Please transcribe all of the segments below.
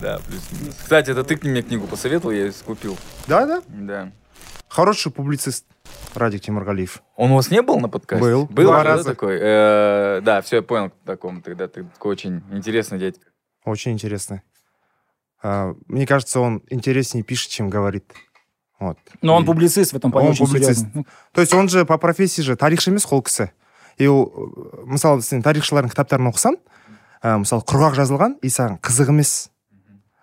Да, плюс-минус. Кстати, это ты мне книгу посоветовал, я ее купил. Да, да. Да. Хороший публицист Радик Тимургалиев. Он у вас не был на подкасте? Был. Был Два же, да, раза. такой? Э, Да, все, я понял, кто таком тогда. Ты такой очень интересный дядька. Очень интересный. А, Мне кажется, он интереснее пишет, чем говорит. Вот. Но он публицист в этом плане Он очень публицист. серьезный. Ну, То есть он же по профессии же тарихшы емес қол кісі и ол э, мысалы сен тарихшылардың кітаптарын оқысаң ә, мысалы құрғақ жазылған и саған қызық емес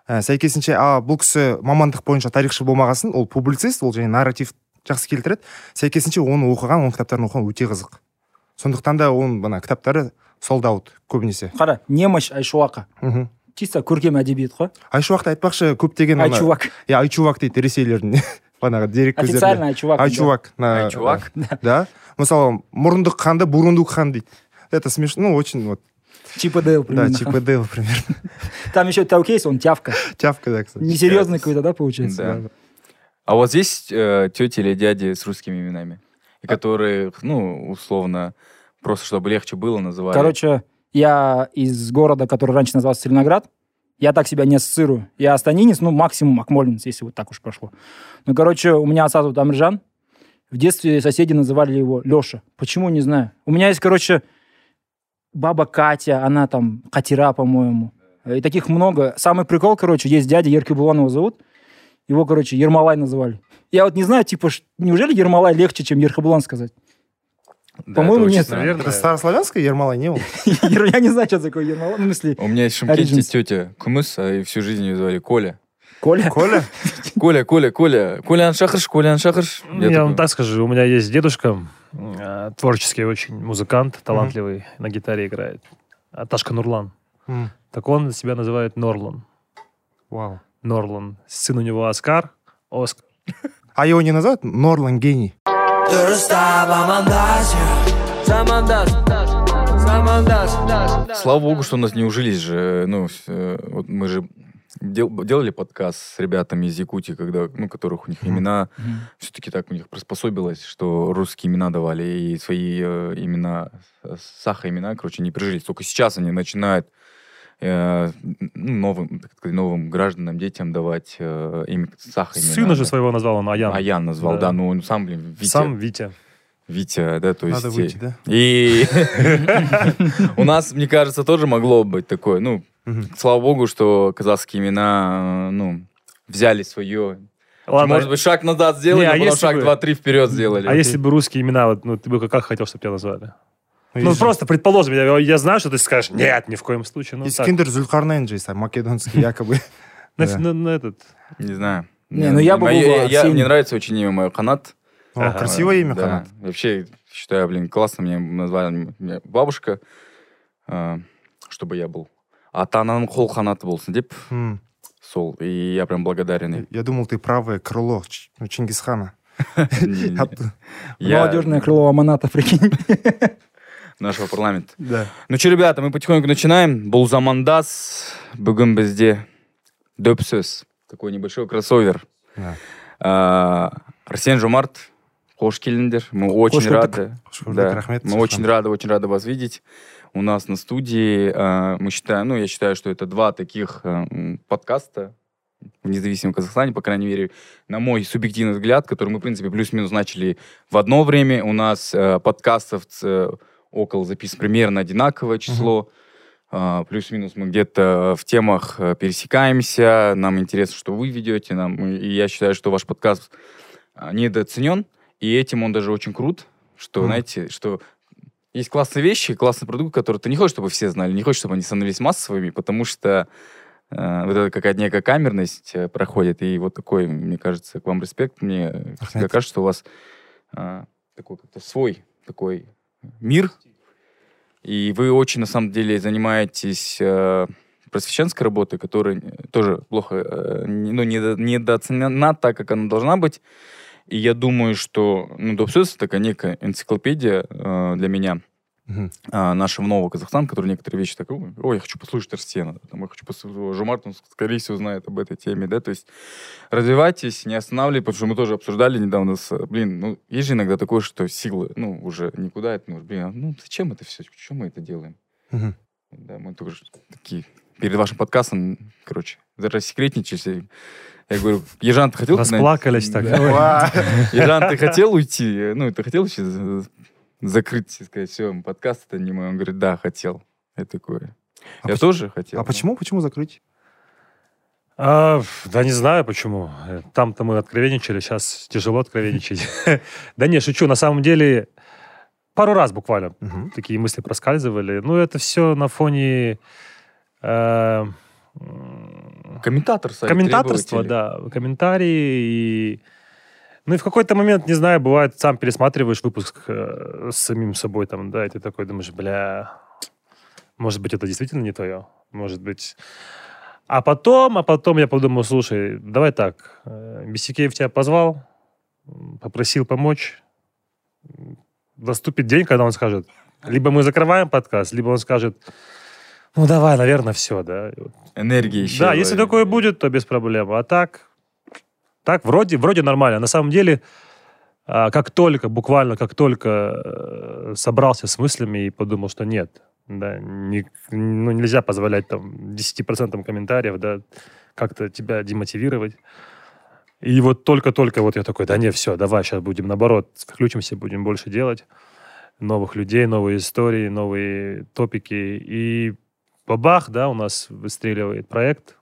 ә, сәйкесінше а бұл кісі мамандық бойынша тарихшы болмағасын ол публицист ол және нарратив жақсы келтіреді. Сәйкесінше оны оқыған оның кітаптарын оқыған өте қызық. Сондықтан да оның мына кітаптары солдаут көбінесе. Қара немощь айшуака мхм. Чисто көркем әдебиет қой. Айшуақты айтпақшы көптеген айчувак. Иә айчувак дейді ресейлердің бағанағы дерек официально айчувак айчувак Айчувак? да. Мысалы мұрындық ханды бурундук хан дейді. Это смешно ну очень вот. Чип и Дейл да примерно. чип и Дейл примерно там еще тәуке есть он тявка тявка да кстати несерьезный какой-то да получается Да. А вас есть э, тети или дяди с русскими именами? И которые, ну, условно, просто чтобы легче было, называли? Короче, я из города, который раньше назывался Сталинград. Я так себя не ассоциирую. Я астанинец, ну, максимум акмолинец, если вот так уж пошло. Ну, короче, у меня отца зовут Амржан. В детстве соседи называли его Леша. Почему, не знаю. У меня есть, короче, баба Катя, она там Катера, по-моему. И таких много. Самый прикол, короче, есть дядя Ерки Буланова зовут. Его, короче, Ермолай называли. Я вот не знаю, типа, неужели Ермолай легче, чем Ерхабулан сказать? Да, по-моему, нет. странно. Наверное. это старославянское Ермолай не был Я не знаю, что такое Ермолай. Ну, в смысле, У меня есть Шымкенте тетя Кумыс, а и всю жизнь ее звали Коля. Коля? коля Коля, Коля, Коля. Коля Аншахарш, Коля Аншахарш. Я, вам так скажу, у меня есть дедушка, э, творческий очень музыкант, талантливый, на гитаре играет. А, Ташка Нурлан. М, Так он себя называет Норлан. вау Норлан. Сын у него Оскар. Оскар. а его не называют Норлан гений Слава богу, что у нас не ужились же. Ну, с- э, вот мы же дел- делали подкаст с ребятами из Якутии, когда, ну, которых у них имена все-таки так у них приспособилось, что русские имена давали и свои э, имена, э, саха имена, короче, не прижились. Только сейчас они начинают э, ну, новым, так сказать, новым гражданам, детям давать э, имя саха имена. Сына же своего назвал он Аян. Аян назвал, Да. да, ну он сам, блин, Витя. Сам Витя. Витя, да, то есть... надо выйти да И у нас, мне кажется, тоже могло быть такое, ну, Слава богу, что казахские имена, э, ну, взяли свое. Ладно, Может быть, шаг назад сделали, Не, а а потом шаг бы- два-три вперед сделали. а если бы русские имена, вот, ну, ты бы как хотел, чтобы тебя назвали? Ну, же- просто, предположим, я, я знаю, что ты скажешь, нет, ни в коем случае. Ну, так. Искендер Зулькарнайн же а, македонский якобы На, этот... Не знаю. Не, ну я бы Арсений. Мне нравится очень имя мое, Ага. красивое имя Да. Ханат Вообще, считаю, блин, классно меня назвали бабушка, э, чтобы я был ата ананың қол қанаты болсын деп М, сол и я прям благодарен им. я думал ты правое крыло Ч- ну, Чингисхана Не-не-не. А- Я- Молодежное крыло Аманата, прикинь. нашего парламента да ну что ребята мы потихоньку начинаем бұл замандас бүгін бізде дөп сөз такой небольшой кроссовер Да. А, арсен жомарт қош келдіңдер мы очень Қош көрдік. рады Қош көрдік, Да, рахмет, мы Султан. очень рады очень рады вас видеть у нас на студии А, мы считаем ну я считаю что это два таких м, подкаста в независимом Казахстане, по крайней мере, на мой субъективный взгляд, который мы, в принципе, плюс-минус начали в одно время. У нас э, подкастов э, около записан примерно одинаковое число. А, плюс-минус мы где-то в темах э, пересекаемся. Нам интересно, что вы ведете. Нам, и я считаю, что ваш подкаст а, недооценен. И этим он даже очень крут, что, Мгм. знаете, что есть классные вещи, классный продукт, который ты не хочешь, чтобы все знали, не хочешь, чтобы они становились массовыми, потому что э, вот это какая-то некая камерность э, проходит, и вот такой, мне кажется, к вам респект. Мне всегда кажется, что у вас а, такой как-то свой такой мир, и вы очень, на самом деле, занимаетесь э, просвещенской работой, которая тоже плохо, э, ну, недо- недооценена так, как она должна быть. И я думаю, что ну, Допсес такая некая энциклопедия э, для меня Мгм. а, нашего нового Казахстана, который некоторые вещи так, ой, я хочу послушать Арсена, там, я хочу послушать Жумарт, он, скорее всего, знает об этой теме, да, то есть развивайтесь, не останавливайтесь, потому что мы тоже обсуждали недавно, с, блин, ну, есть же иногда такое, что силы, ну, уже никуда это, ну, блин, а, ну, зачем это все, почему мы это делаем? Мгм. Да, мы тоже такие, перед вашим подкастом, короче, рассекретничались. Я говорю, Ежан, ты хотел... когда-нибудь?» Расплакались так. Ежан, ты хотел уйти? Ну, ты хотел вообще за- закрыть и сказать, все, подкаст это не мой? Он говорит, да, хотел. Я такой, А я тоже хотел. А почему? Почему закрыть? А, да не знаю почему. Э, Там-то мы откровенничали, сейчас тяжело откровенничать. Да не, шучу. На самом деле, пару раз буквально такие мысли проскальзывали. Ну, это все на фоне э, Комментатор требователи. да, комментарии и... Ну и в какой-то момент, не знаю, бывает, сам пересматриваешь выпуск э, с самим собой там, да, и ты такой думаешь, бля, может быть, это действительно не твое, может быть... А потом, а потом я подумал, слушай, давай так, э, Бесикеев тебя позвал, попросил помочь, наступит день, когда он скажет, либо мы закрываем подкаст, либо он скажет, ну давай, наверное, все, да. И вот Энергия еще. да, если такое будет, то без проблем. А так, так вроде, вроде нормально. На самом деле, а, как только, буквально как только э, собрался с мыслями и подумал, что нет, да, не- ну, нельзя позволять там 10% комментариев, да, как-то тебя демотивировать. И вот только-только вот я такой, да не, все, давай, сейчас будем наоборот, включимся, будем больше делать. Новых людей, новые истории, новые топики. И бабах, да, у нас выстреливает проект.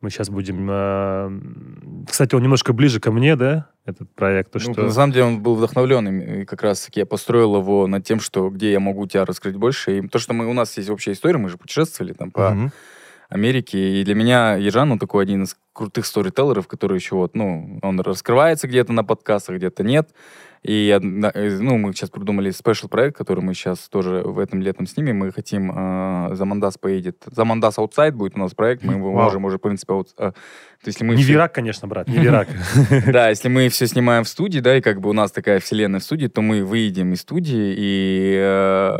Мы сейчас будем... э, Кстати, он немножко ближе ко мне, да, этот проект. То, Ну, что... На самом деле он был вдохновленным, и как раз-таки я построил его над тем, что где я могу тебя раскрыть больше. И то, что мы, у нас есть общая история, мы же путешествовали там по Мгм. Америке, и для меня Ежан, он такой один из крутых сторителлеров, который еще вот, ну, он раскрывается где-то на подкастах, где-то нет. И, э, ну, мы сейчас придумали спешл проект, который мы сейчас тоже в этом летом снимем. Мы хотим, э, Замандас поедет. Замандас Outside будет у нас проект, мы его Вау. можем уже, в принципе, аут- э, то есть, если мы Не все- Вирак, конечно, брат, не Вирак. да, если мы все снимаем в студии, да, и как бы у нас такая вселенная в студии, то мы выйдем из студии и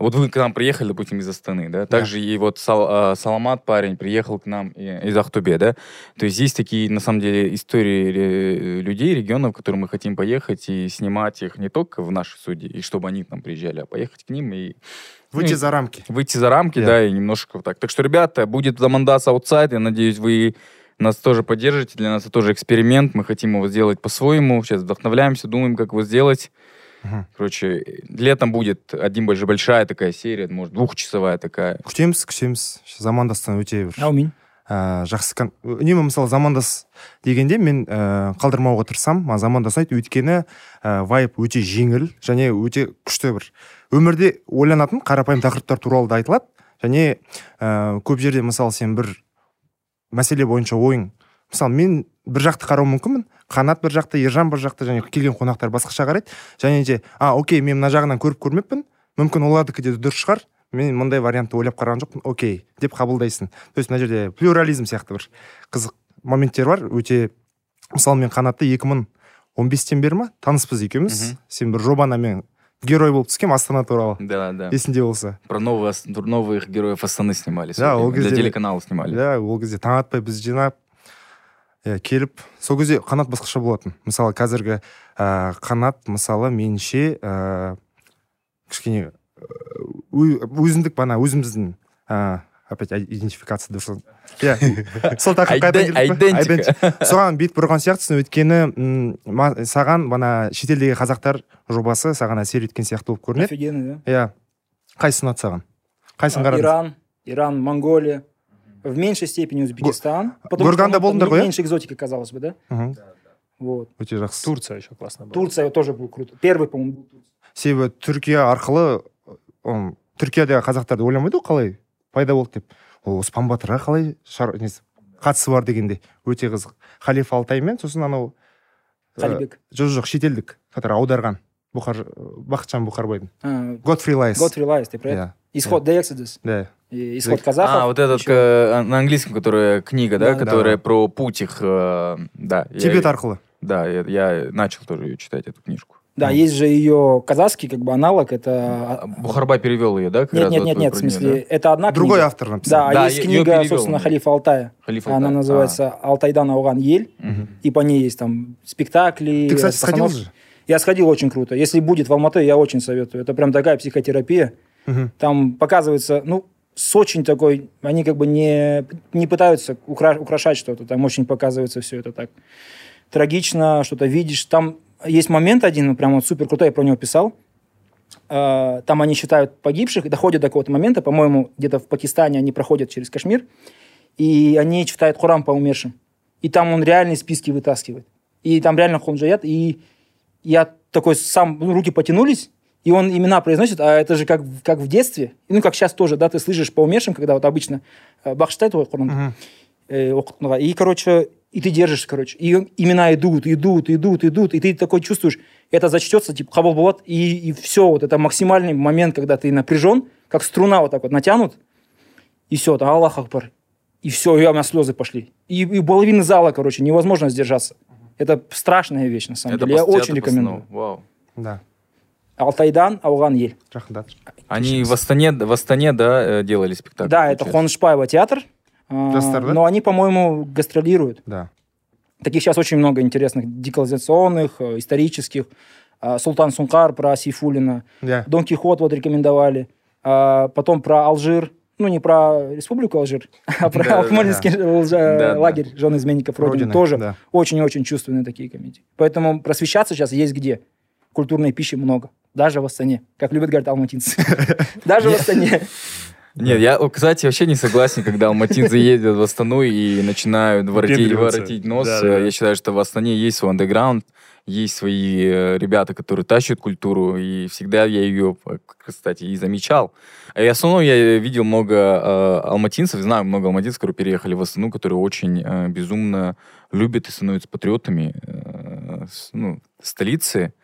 вот вы к нам приехали, допустим, из Астаны, да, также и вот Сал- э, Саламат парень приехал к нам из Ахтубе, да, то есть есть такие, на самом деле, истории э, людей, регионов, в которые мы хотим поехать и снимать их не только в нашей студии, и чтобы они к нам приезжали, а поехать к ним и Выйти Ну, за рамки. выйти за рамки, Да. да, и немножко вот так. Так что, ребята, будет Замандас аутсайд, я надеюсь, вы нас тоже поддержите. Для нас это тоже эксперимент, мы хотим его сделать по-своему. Сейчас вдохновляемся, думаем, как его сделать. Мгм. Короче, летом будет один больше большая такая серия, может, двухчасовая такая. күтеміз күтеміз замандастан өте бір Аумин. ә, жақсы кон- үнемі мысалы замандас дегенде мен ә, қалдырмауға тырысамын маған замандас ұнайды өйткені ә, вайп өте жеңіл және өте күшті бір өмірде ойланатын қарапайым тақырыптар туралы да айтылады және ә, көп жерде мысалы сен бір мәселе бойынша ойың мысалы мен бір жақты қарауы мүмкінмін қанат бір жақта ержан бір жақта және келген қонақтар басқаша қарайды. Және де а окей мен мына жағынан көріп көрмеппін. Мүмкін олардікі де дұрыс шығар. Мен мындай вариантты ойлап қараған жоқпын. Окей деп қабылдайсың то есть мына жерде плюрализм сияқты бір қызық моменттер бар. Өте мысалы мен қанатты 2015-тен бері ма? Таныспыз екеуміз. Сен бір жобана мен герой болып түскенмін астана туралы. Да, да. есіңде болса. Про новые, ас- новых героев Астаны снимали. Да, ол Для кезде- телеканала снимали. иә ол кезде таң атпай біз жинап иә келіп сол кезде қанат басқаша болатын. Мысалы қазіргі ә, қанат мысалы меніңше ә, кішкене өзіндік бана өзіміздің ә, опять идентификация дұрыс иә. Сол тақырыпқа соған бет бұрған сияқтысың. Өйткені саған бана шетелдегі қазақтар жобасы саған әсер еткен сияқты болып көрінеді. Офигенно, иә. Қайсысы ұнады саған? Қайсысын қарадың Иран, Иран, Монголия. В меньшей степени Узбекистан. потому что, Гурганда болдыңдар ғой, иә? Меньше экзотика, казалось бы, да? Вот. өте жақсы Турция еще классно была. Турция тоже был круто. Первый, по-моему, был Турция. себебі түркия арқылы түркиядағы қазақтарды ойламайды ғой қалай пайда болды деп ол оспан батырға қалай шар- несі қатысы бар дегенде өте қызық халиф алтаймен сосын анау ә, Халибек. жоқ жоқ шетелдік который аударған бұхар бақытжан бұхарбайдың А, Godfrey Lies Godfrey Lies, ты про это? иә Исход The Exodus. да Исход казахов. А, вот этот Еще. э, на английском, которая книга, да, Да, да. которая про путь их, э, да. тибет арқылы Да, я, я начал тоже ее читать, эту книжку. Да, Ну. есть же ее казахский как бы аналог. Это... А, Бухарбай перевел ее, да? Нет, нет, нет, про нет, в смысле, это одна другой книга. автор написал Да, а Да, есть книга, собственно, он. Халифа Алтая. да? Халифа Она Алтай. называется «Алтайдан ауган ель». А, мгм. И по ней есть там спектакли. ты кстати э, сходил же Я сходил очень круто. Если будет в Алматы, я очень советую. Это прям такая психотерапия. Мгм. Там показывается, ну, с очень такой... Они как бы не, не пытаются укра- украшать что-то. Там очень показывается все это так трагично, что-то видишь. Там есть момент один, прям вот супер крутой, я про него писал. Э, Там они считают погибших, и доходят до какого-то момента, по-моему, где-то в Пакистане они проходят через Кашмир, и они читают Хурам по умершим. И там он реальные списки вытаскивает. И там реально хунджаят, и я такой сам, ну, руки потянулись, и он имена произносит, а это же как, в- как в детстве. Ну, как сейчас тоже, да, ты слышишь по умершим, когда вот обычно э, бах читает его Құран, Мгм. э. И, короче, и ты держишь, короче. И имена идут, идут, идут, идут. И ты такой чувствуешь, это зачтется, типа, хабал бават, и, и все. Вот это максимальный момент, когда ты напряжен, как струна вот так вот натянут. И все, там Аллах Акбар. И все, и у меня слезы пошли. И, и половины зала, короче, невозможно сдержаться. Это страшная вещь, на самом Это деле. Я по очень рекомендую. Вау. Да. Алтайдан, Ауган Ель. Рахмет. Они в Астане, в Астане, да, э, делали спектакль? Да, это? Хоншпаева театр. А, Жастар, да? Но они, по-моему, гастролируют. Да. Таких сейчас очень много интересных деколонизационных, э, исторических. А, Султан Сункар про Сейфулина. Я. Дон Кихот вот рекомендовали. А, Потом про Алжир. Ну, не про республику Алжир, а про Да, Акмолинский да. лагерь жен изменников Родины. Родины, Тоже да. очень-очень чувственные такие комедии. Поэтому просвещаться сейчас есть где. Культурной пищи много. Даже в Астане. Как любят говорить алматинцы. Даже в Астане. Нет, я, кстати, вообще не согласен, когда алматинцы ездят в Астану и начинают воротить, нос. Да, да, да. Я считаю, что в Астане есть свой андеграунд, есть свои э, ребята, которые тащат культуру, и всегда я ее, э, кстати, и замечал. И основном я видел много э, алматинцев, знаю много алматинцев, которые переехали в Астану, которые очень э, безумно любят и становятся патриотами э, с- ну, столицы.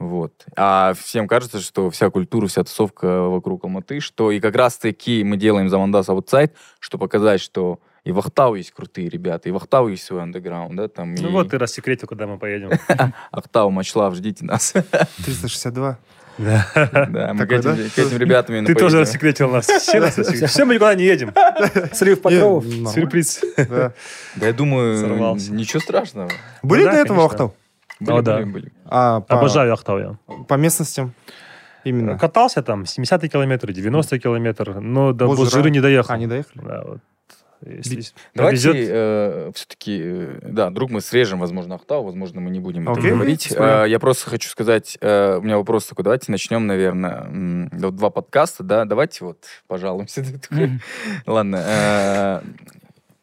Вот. А всем кажется, что вся культура, вся тусовка вокруг Алматы, что и как раз-таки мы делаем за Мандас Аутсайд, чтобы показать, что и в Ахтау есть крутые ребята, и в Ахтау есть свой андеграунд, да, там, Ну и вот ты рассекретил, куда мы поедем. Ахтау, Мачлав, ждите нас. 362. Да, мы к этим, да? к этим ребятам Ты тоже рассекретил нас. Все нас рассекретил. Все, мы никуда не едем. Срыв покровов. Сюрприз. Да. Да я думаю, Сорвался. ничего страшного. Были да, до этого конечно. Ахтау? Были, О, да. были, были. А по, Обожаю Ахтау я. по местностям именно. Катался там 70-й километр, 90-й километр, но до. Бозжиры не доехал. А, не доехали? Да, вот. Если Давайте повезет, все-таки, да, друг, мы срежем, возможно, Ахтау, возможно, мы не будем это Окей. говорить. Э, Я просто хочу сказать, э, у меня вопрос такой, давайте начнем, наверное, м, вот два подкаста, да, давайте вот пожалуемся. Ладно, э,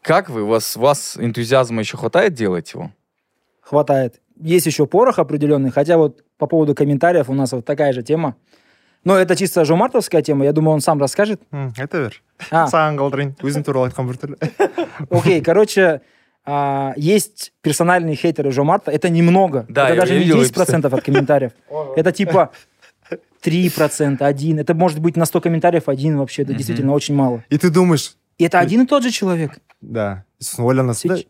как вы, у вас, у вас энтузиазма еще хватает делать его? Хватает Есть еще порох определенный, хотя вот по поводу комментариев у нас вот такая же тема. Но это чисто жомартовская тема, я думаю, он сам расскажет. М, айта бер А, саған қалдырайын өзің туралы айтқан біртүрлі окей, короче, а, есть персональные хейтеры Жомарта, это немного. Да, это я даже не видел, вы 10% от комментариев. Это типа 3%, 1. Это может быть на 100 комментариев один вообще, это Мгм. действительно очень мало. и ты думаешь И это один и тот же человек. да сосын ойланасың да Сеч-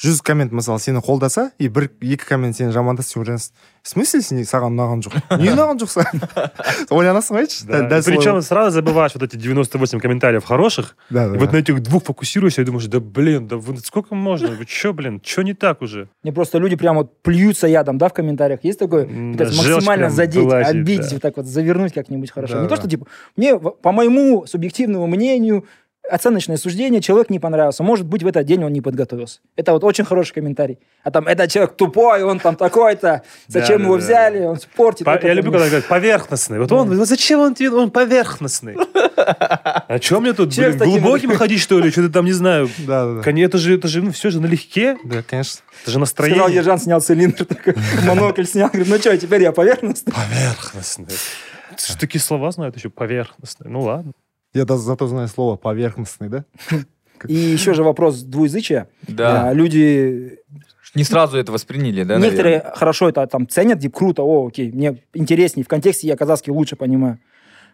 жүз коммент мысалы сені қолдаса и бір екі коммент сені жамандаса сен ойланасың в смысле сен саған ұнаған жоқ не ұнаған жоқ саған ойланасың ғой айтшы да. дәл сол- Причем сразу забываешь вот эти 98 комментариев хороших, да, и да, вот да. на этих двух фокусируешься и думаешь, да блин, да вы- сколько можно? Вы че, блин, что не так уже? Мне просто люди прям вот плюются ядом, да, в комментариях. Есть такое? М, Пытаются да, желчь максимально прям задеть, вылазит, обидеть, да. вот так вот завернуть как-нибудь хорошо. Да, не то, да. что типа, мне, в- по моему субъективному мнению, оценочное суждение, человек не понравился. Может быть, в этот день он не подготовился. Это вот очень хороший комментарий. А там, этот человек тупой, он там такой-то, зачем Да, его да, да. взяли, он спортит. По- я люблю, когда говорят поверхностный. Вот он, вот зачем он тебе, он поверхностный. А чем мне тут, блин, глубоким ходить, что ли? Что-то там, не знаю. да, да, Это же, это же, ну, все же налегке. Да, конечно. Это же Сказал настроение. Ержан, снял цилиндр, такой, монокль снял, говорит, ну что, теперь я поверхностный. Поверхностный. Что такие слова знают еще? Поверхностный. Ну ладно. Я даже зато знаю слово поверхностный да И еще же вопрос двуязычия. Да. А, Люди Не сразу это восприняли, да, Некоторые наверное? хорошо это там ценят, типа, круто, о, окей, мне интереснее, в контексте я казахский лучше понимаю.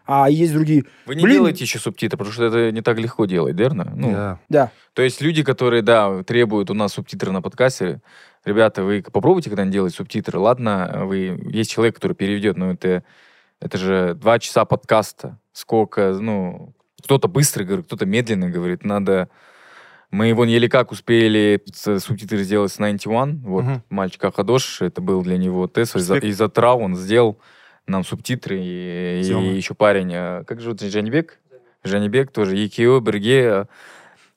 А есть другие, Вы не Блин. делаете еще субтитры, потому что это не так легко делать, верно? Ну, Да. да, То есть люди, которые, да, требуют у нас субтитры на подкасте, ребята, вы попробуйте когда-нибудь делать субтитры. Ладно, вы есть человек, который переведет, но это, это же два часа подкаста. Сколько, ну, кто-то быстро говорит, кто-то медленно говорит. Надо... Мы его еле как успели с- субтитры сделать с 91. Вот, Мгм. мальчик Ахадош, это был для него тест. Из-за, Респект. из-за трав он сделал нам субтитры. И, и Тёма. еще парень, э, как же Джанибек? жәнібек тоже екеуі бірге э,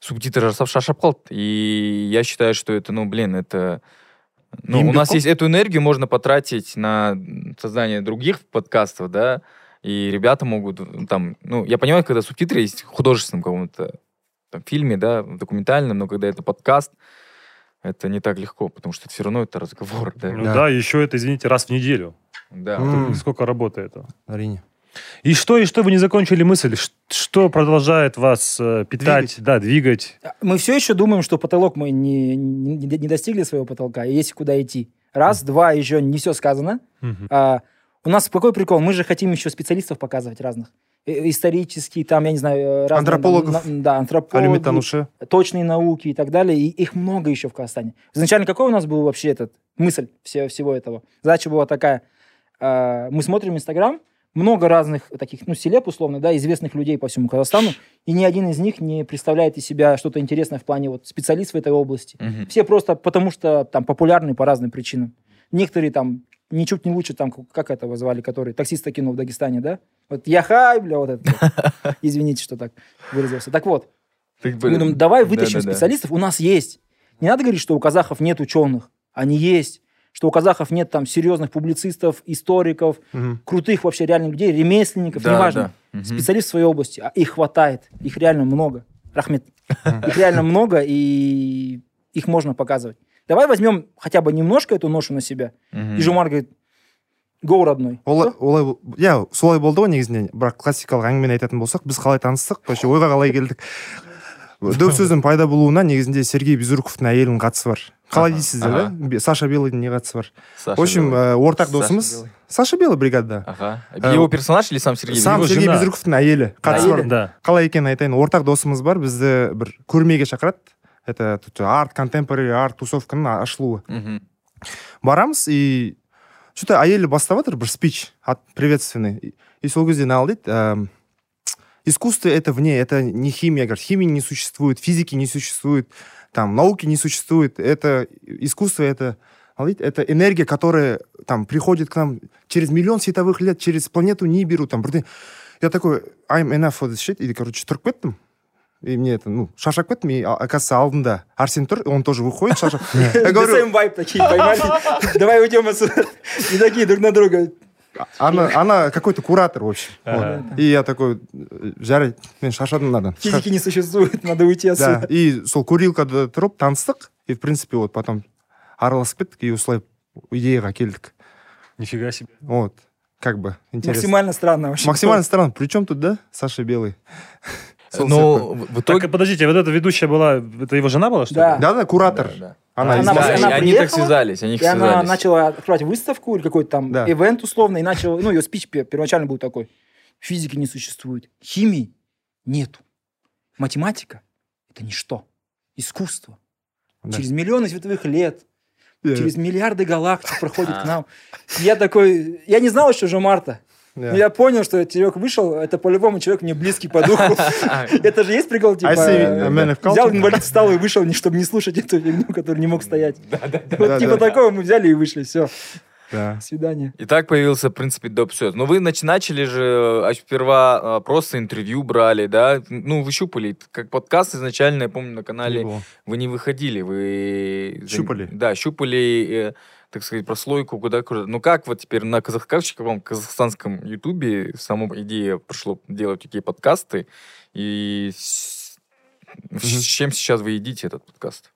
субтитр жасап шаршап қалды и я считаю что это ну блин это ну, у нас есть эту энергию можно потратить на создание других подкастов да и ребята могут м, там ну я понимаю когда субтитры есть в художественном каком-то там, фильме да в документальном но когда это подкаст это не так легко потому что все равно это разговор да Ну Да. да, еще это, извините, раз в неделю. да М. Сколько работы это. әрине И что, и что вы не закончили мысль? Что продолжает вас э, питать, Двигать. да, двигать? Мы все еще думаем, что потолок мы не, не, не достигли своего потолка, и есть куда идти. Раз, два, еще не все сказано. Мгм. А, у нас какой прикол? Мы же хотим еще специалистов показывать разных. Э, Исторические, там, я не знаю, э, разные, там, Антропологов. на- да, антропологи, точные науки и так далее. И их много еще в Казахстане. Изначально какой у нас был вообще этот мысль все, всего этого? Задача была такая. а, мы смотрим Инстаграм, много разных таких, ну, селеп, условно, да, известных людей по всему Казахстану, и ни один из них не представляет из себя что-то интересное в плане вот специалист в этой области. Мгм. Все просто потому, что там популярны по разным причинам. Некоторые там ничуть не лучше, там, как этого звали, который таксиста кинул в Дагестане, да? Вот яхай, бля, вот это. Извините, что так выразился. Так вот, Так, мы думаем, давай вытащим специалистов, у нас есть. Не надо говорить, что у казахов нет ученых. Они есть Что у казахов нет там серьезных публицистов, историков, Мгм. крутых вообще реально людей, ремесленников, Да, неважно. да. Мгм. Специалист в своей области. А их хватает. Их реально много. Рахмет. Их реально много, и их можно показывать. Давай возьмем хотя бы немножко эту ношу на себя. Мгм. И Жомар говорит, гоу, родной. олай олай бол- иә солай болды ғой негізінен бірақ классикалық әңгімені айтатын болсақ біз қалай таныстық вообще ойға қалай келдік дөп сөздің пайда болуына негізінде сергей безруковтың әйелінің қатысы бар қалай Ага, дейсіздер ага. да Бе- саша белыйдың не қатысы бар Саша в общем Белый. ә, ортақ Саша досымыз Белый. саша белый бригадада Ага. Э, Его персонаж или сам Сергей? сам его сергей жена. безруковтың әйелі қатысы бар Әйелі. Да. қалай екенін айтайын ортақ досымыз бар бізді бір көрмеге шақырады это тут арт контемпорари арт тусовканың ашылуы Мгм. барамыз и че то әйелі бастап жатыр бір спич от приветственный И- и сол кезде мынау дейді эм, искусство это вне это не химия говорит химии не существует физики не существует там науки не существует это искусство это ал дейді, это энергия которая там приходит к нам через миллион световых лет через планету нибиру там бірдеңе я такой I'm enough for this shit и короче тұрып кеттім и мне это, ну, шаршап кеттім, и, а- оказывается, алдында Арсен тұр, он тоже выходит, шаршап. Я говорю, Same vibe такие поймали. Давай уйдем отсюда. И такие друг на друга. она, она какой-то куратор, в общем. Ага. Вот. И я такой, «Э, жарайды, мен шаршадым мынадан. Физики не существует, надо уйти Да, отсюда. и сол курилкада тұрып таныстық, и, в принципе, вот потом араласып кеттік, и осылай идеяға келдік. Нифига себе. Вот, как бы, интересно. Максимально странно вообще. Максимально странно. При чем тут, да, Саша Белый? Ну, в Так, итоге... подождите, вот эта ведущая была, это его жена была, что Да. ли? Да-да, куратор. Да, да. Она, Она Да, она и они так связались, они И она связались. начала открывать выставку или какой-то там Да. ивент условно, и начала, ну, ее спич пе- первоначально был такой. Физики не существует, химии нету, математика – это ничто, искусство. Да. Через миллионы световых лет, Да. через миллиарды галактик проходит к нам. Я такой, я не знал еще же Марта. Но я понял, что человек вышел, это по-любому человек мне близкий по духу. Это же есть прикол, типа, culture. взял инвалид, встал и вышел, чтобы не слушать эту фигню, который не мог стоять. Вот типа такого мы взяли и вышли, все, Да. до свидания. И так появился, в принципе, доп. Но вы нач- начали же а, сперва а, просто интервью брали, да? Ну, вы щупали. Как подкаст изначально, я помню, на канале Его. вы не выходили, вы... Щупали. Да, щупали, э, так сказать, прослойку куда куда. Ну, как вот теперь на казах... как в каком казахстанском ютубе сама идея пришло делать такие подкасты, и с, с чем сейчас вы едите этот подкаст?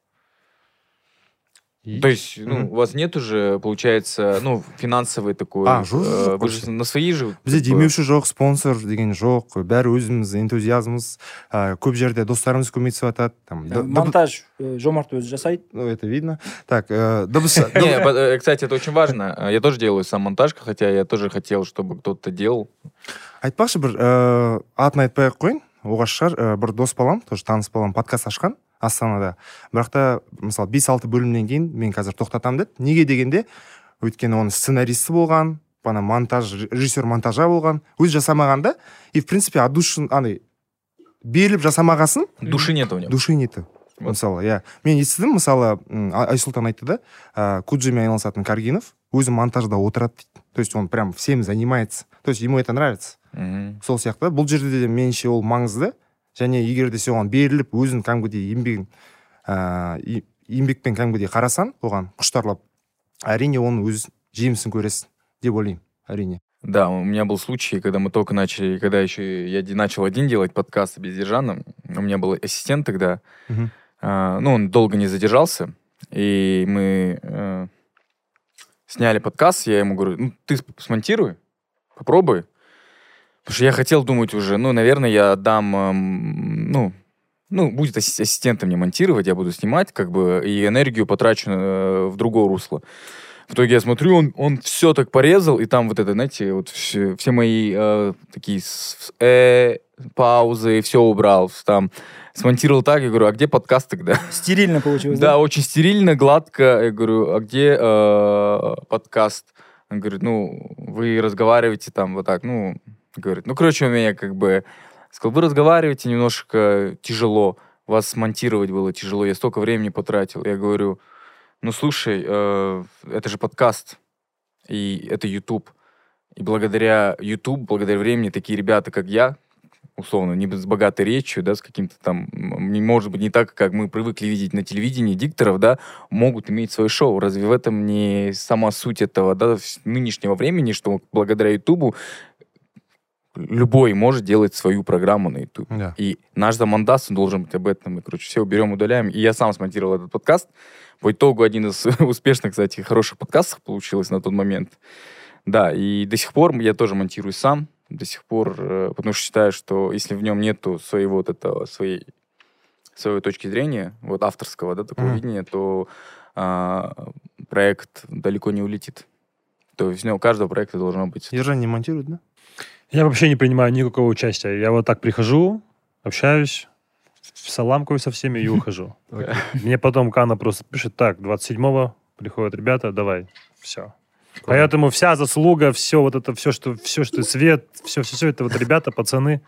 То есть, ну, Мгм. у вас нет уже, получается, ну, финансовый такой... А, жоқ, э, жоқ вы же вообще. на свои же... бізде как бы- демеуші жоқ спонсор деген жоқ бәрі өзіміз энтузиазмыз ә, көп жерде достарымыз көмектесіп жатады там д- д- Монтаж э, Жомарт өзі жасайды. ну это видно так э, дыбыс Не, по- э, кстати, это очень важно. Э, Я тоже делаю сам монтаж, хотя я тоже хотел, чтобы кто-то делал. айтпақшы бір ә, атын айтпай ақ қояйын оғаш шығар ә, бір дос балам тоже таныс балам подкаст ашқан астанада. Бірақ та мысалы бес алты бөлімнен кейін мен қазір тоқтатамын деді неге дегенде өйткені оның сценаристі болған ана монтаж режиссер монтажа болған өзі жасамаған да. И в принципе от души андай беріліп жасамағасын Души нет у него. души нету. Вот. мысалы иә. Мен естідім мысалы айсұлтан айтты да ә, куджимен айналысатын каргинов өзі монтажда отырады дейді. То есть он прям всем занимается. То есть ему это нравится. Мгм. сол сияқты. Бұл жерде де меніңше ол маңызды. және егер де сен оған беріліп өзің кәдімгідей еңбегін ыыы еңбекпен кәдімгідей қарасаң оған құштарлап әрине оның өз жемісін көресің деп ойлаймын әрине Да, у меня был случай, когда мы только начали, когда еще я де- начал один делать подкасты без Держана. У меня был ассистент тогда. Мгм. А, ну, он долго не задержался. И мы э, сняли подкаст. Я ему говорю, ну, ты сп- смонтируй, попробуй. Потому что я хотел думать уже, ну, наверное, я отдам, эм, ну, ну, будет асси- ассистентом мне монтировать, я буду снимать, как бы, и энергию потрачу э, в другое русло. В итоге я смотрю, он, он все так порезал, и там вот это, знаете, вот все, все мои э, такие с- э, паузы, все убрал, там смонтировал так, я говорю, а где подкаст тогда? Стерильно получилось, Да, да? очень стерильно, гладко. Я говорю, а где э, подкаст? Он говорит, ну, вы разговариваете там вот так, ну, говорит, ну, короче, у меня как бы... Сказал, вы разговариваете немножко тяжело, вас смонтировать было тяжело, я столько времени потратил. Я говорю, ну, слушай, э, это же подкаст, и это YouTube. И благодаря YouTube, благодаря времени, такие ребята, как я, условно, не с богатой речью, да, с каким-то там, не может быть, не так, как мы привыкли видеть на телевидении дикторов, да, могут иметь свое шоу. Разве в этом не сама суть этого, да, нынешнего времени, что благодаря Ютубу любой может делать свою программу на YouTube. да И наш замандас должен быть об этом. Мы, короче, все уберем, удаляем. И я сам смонтировал этот подкаст. По итогу один из успешных, кстати, хороших подкастов получилось на тот момент. Да, и до сих пор я тоже монтирую сам. До сих пор, э, потому что считаю, что если в нем нету своего вот этого, своей, своей точки зрения, вот авторского, да, такого Мгм. видения, то а, проект далеко не улетит. То есть у него у каждого проекта должно быть ержан не монтирует да Я вообще не принимаю никакого участия. Я вот так прихожу, общаюсь, саламкаю со всеми и ухожу. Мне потом Кана просто пишет, так, 27-го приходят ребята, давай, все. Поэтому вся заслуга, все вот это, все, что, все, что свет, все, все, все это вот ребята, пацаны,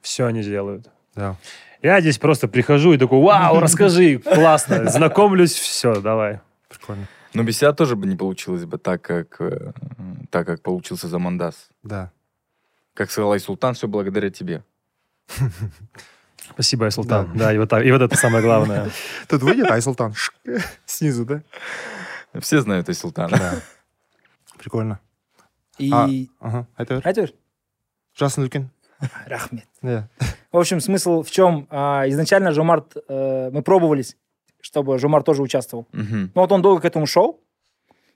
все они делают. да Я здесь просто прихожу и такой, вау, расскажи, классно, знакомлюсь, все, давай. прикольно Но без тебя тоже бы не получилось бы так, как, э, так, как получился Замандас. да Как сказал Айсултан, все благодаря тебе. Спасибо, Айсултан. Да, и, вот так, и вот это самое главное. тут выйдет айсултан снизу да Все знают Айсултана. да прикольно И... А. ага айта бер Айтор, жасың үлкен рахмет. иә В общем, смысл в чем? А, изначально Жомарт, э, мы пробовались, чтобы Жомарт тоже участвовал. Мгм. Но вот он долго к этому шел.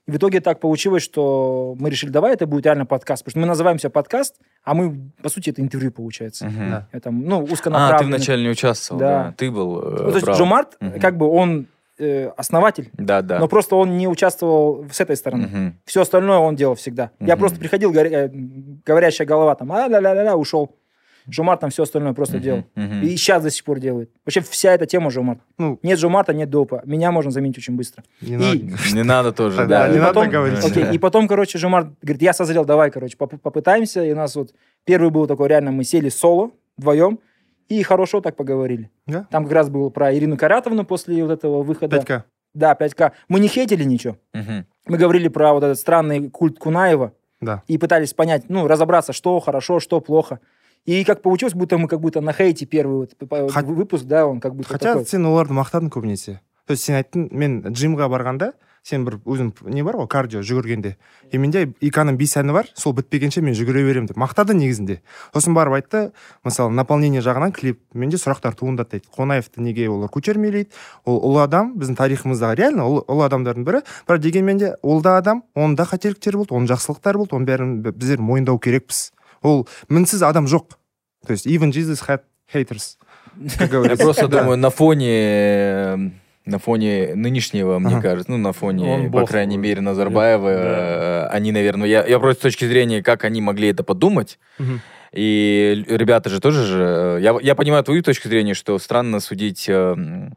И в итоге так получилось, что мы решили, давай это будет реально подкаст. Потому что мы называемся подкаст, а мы, по сути, это интервью получается. Мгм. Да. Это, ну, А, ты вначале не участвовал, Да. да. Ты был э, Ну, то есть прав. Жомарт, Мгм. как бы он э, основатель, Да, да. но просто он не участвовал с этой стороны. Мгм. Все остальное он делал всегда. Я Мгм. просто приходил, э, говорящая голова там, а ля ля ля ушел. Жомарт там все остальное просто Мгм. делал. Мгм. И сейчас до сих пор делает. Вообще вся эта тема Жомарт. ну Нет Жомарта, нет допа. Меня можно заменить очень быстро. не И- надо Не надо тоже, Да, да. не и надо потом, говорить. окей, и потом, короче, Жомарт говорит, я созрел, давай, короче, поп- попытаемся. И у нас вот первый был такой, реально, мы сели соло вдвоем и хорошо так поговорили. Да? Там как раз было про Ирину Каратовну после вот этого выхода. 5к Да, 5К. Мы не хейтили ничего. Мгм. Мы говорили про вот этот странный культ Кунаева да и пытались понять, ну, разобраться, что хорошо, что плохо. И как получилось, будто мы как будто на хейте первый вот Хот- выпуск, да, он как будто хотя такой. сен оларды мақтадың көбінесе. То есть сен айттың мен джимға барғанда сен бір өзің не бар ғой кардио жүгіргенде. И менде иканың бес әні бар сол бітпегенше мен жүгіре беремін деп. Мақтады негізінде. Сосын барып айтты мысалы наполнение жағынан клип менде сұрақтар туындады дейді. Қонаевты неге олар көтермелейді? Ол ұлы адам біздің тарихымыздағы реально ұлы, ұлы адамдардың бірі. Бірақ дегенмен де ол да адам оның да қателіктері болды оның жақсылықтары болды оның бәрін біздер мойындау керекпіз. Ол мінсіз адам жоқ то есть even Jesus had haters как Я просто думаю, на фоне э, на фоне нынешнего, мне Ага. кажется, ну, на фоне, Он по бог. крайней мере, Назарбаева, Да. э, они, наверное, я, я просто с точки зрения, как они могли это подумать, Мгм. и ребята же тоже же, э, я, я понимаю твою точку зрения, что странно судить э, м,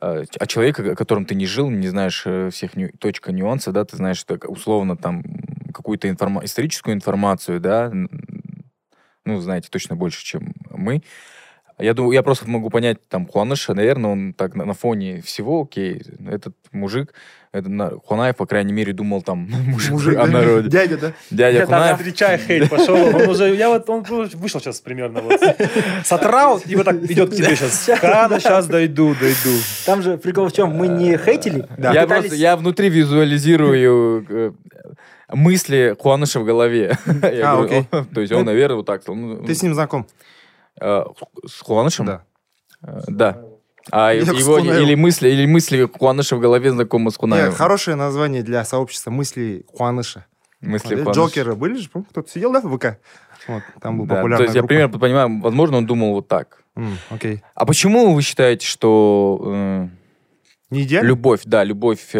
э, о человеке, о котором ты не жил, не знаешь всех ню- точек и нюансов, да, ты знаешь так, условно там какую-то информа- историческую информацию, да, ну, знаете точно больше, чем мы. Я думаю, я просто могу понять, там, Хуаныша, наверное, он так на, на фоне всего, окей, этот мужик, это, на, Хуанаев, по крайней мере, думал, там, мужик, Мужик, о да? народе. Дядя, да? Дядя Это Хунаев. Встречай, хейт пошел. Он уже, я вот, он вышел сейчас примерно вот. С утра вот, и вот так идет к тебе сейчас. Када, сейчас дойду, дойду. Там же прикол в чем? Мы не хейтили. Да. Я пытались- просто, я внутри визуализирую э, мысли Хуаныша в голове. Я А, говорю, окей. «О, То есть он, наверное, вот так. ну, Ты с ним знаком? э, С Хуанышем? Да. Э, Да. А Я его или мысли, или мысли Хуаныша в голове знакомы с Нет, Хунаевым. хорошее название для сообщества мыслей Хуаныша. Мысли Хуаныша. Джокеры были же, помню, кто-то сидел, да, в ВК? Вот, там был Да, популярная То есть я группа. примерно понимаю, возможно, он думал вот так. Окей. А почему вы считаете, что э, Не идеально? любовь, да, любовь э,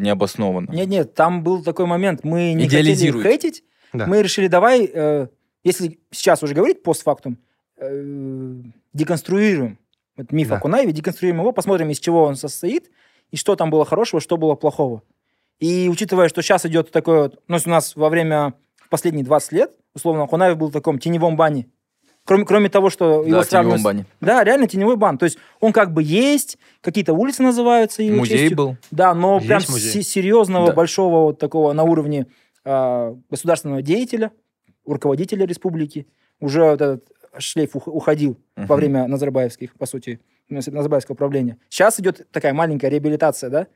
необоснована? Нет, нет, там был такой момент, мы не хотели хейтить, Да. мы решили, давай, э, если сейчас уже говорить постфактум, э, деконструируем вот миф Да. о Кунаеве, деконструируем его, посмотрим, из чего он состоит, и что там было хорошего, что было плохого. И учитывая, что сейчас идет такое, вот, ну, у нас во время последних 20 лет, условно, Кунаев был в таком теневом бане, кроме, кроме того, что его Да, в сравнивают бане. Да, реально теневой бан. То есть он как бы есть, какие-то улицы называются его Музей честью. был. Да, но Есть прям музей. се- серьезного, Да. большого вот такого на уровне а, государственного деятеля, руководителя республики. Уже вот этот шлейф ух- уходил во Мгм. время Назарбаевских, по сути, Наз- Назарбаевского правления. Сейчас идет такая маленькая реабилитация, да?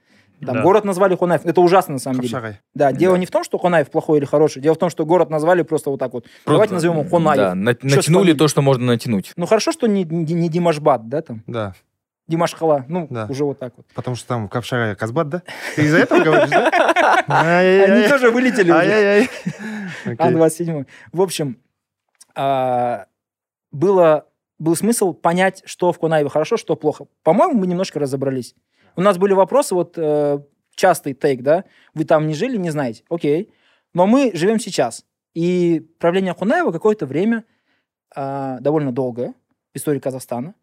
Там Да. город назвали Хунаев. Это ужасно, на самом деле. Капшагай. Да, дело Да. не в том, что Хунаев плохой или хороший. Дело в том, что город назвали просто вот так вот. Давайте назовем его Хунаев. Да, на- натянули то, что можно натянуть. Ну хорошо, что не, не, не Димашбат, да, там? Да, Димаш Хала. Ну, Да. уже вот так вот. потому что там Капшагай Казбат, да? Ты из-за этого говоришь, да? Они тоже вылетели уже. Ай-яй-яй. Окей. А27. В общем, а, было, был смысл понять, что в Кунаеве хорошо, что плохо. По-моему, мы немножко разобрались. У нас были вопросы, вот э, частый тейк, да, вы там не жили, не знаете. Окей. Но мы живем сейчас. И правление Кунаева какое-то время, а, довольно долгое, в истории Казахстана,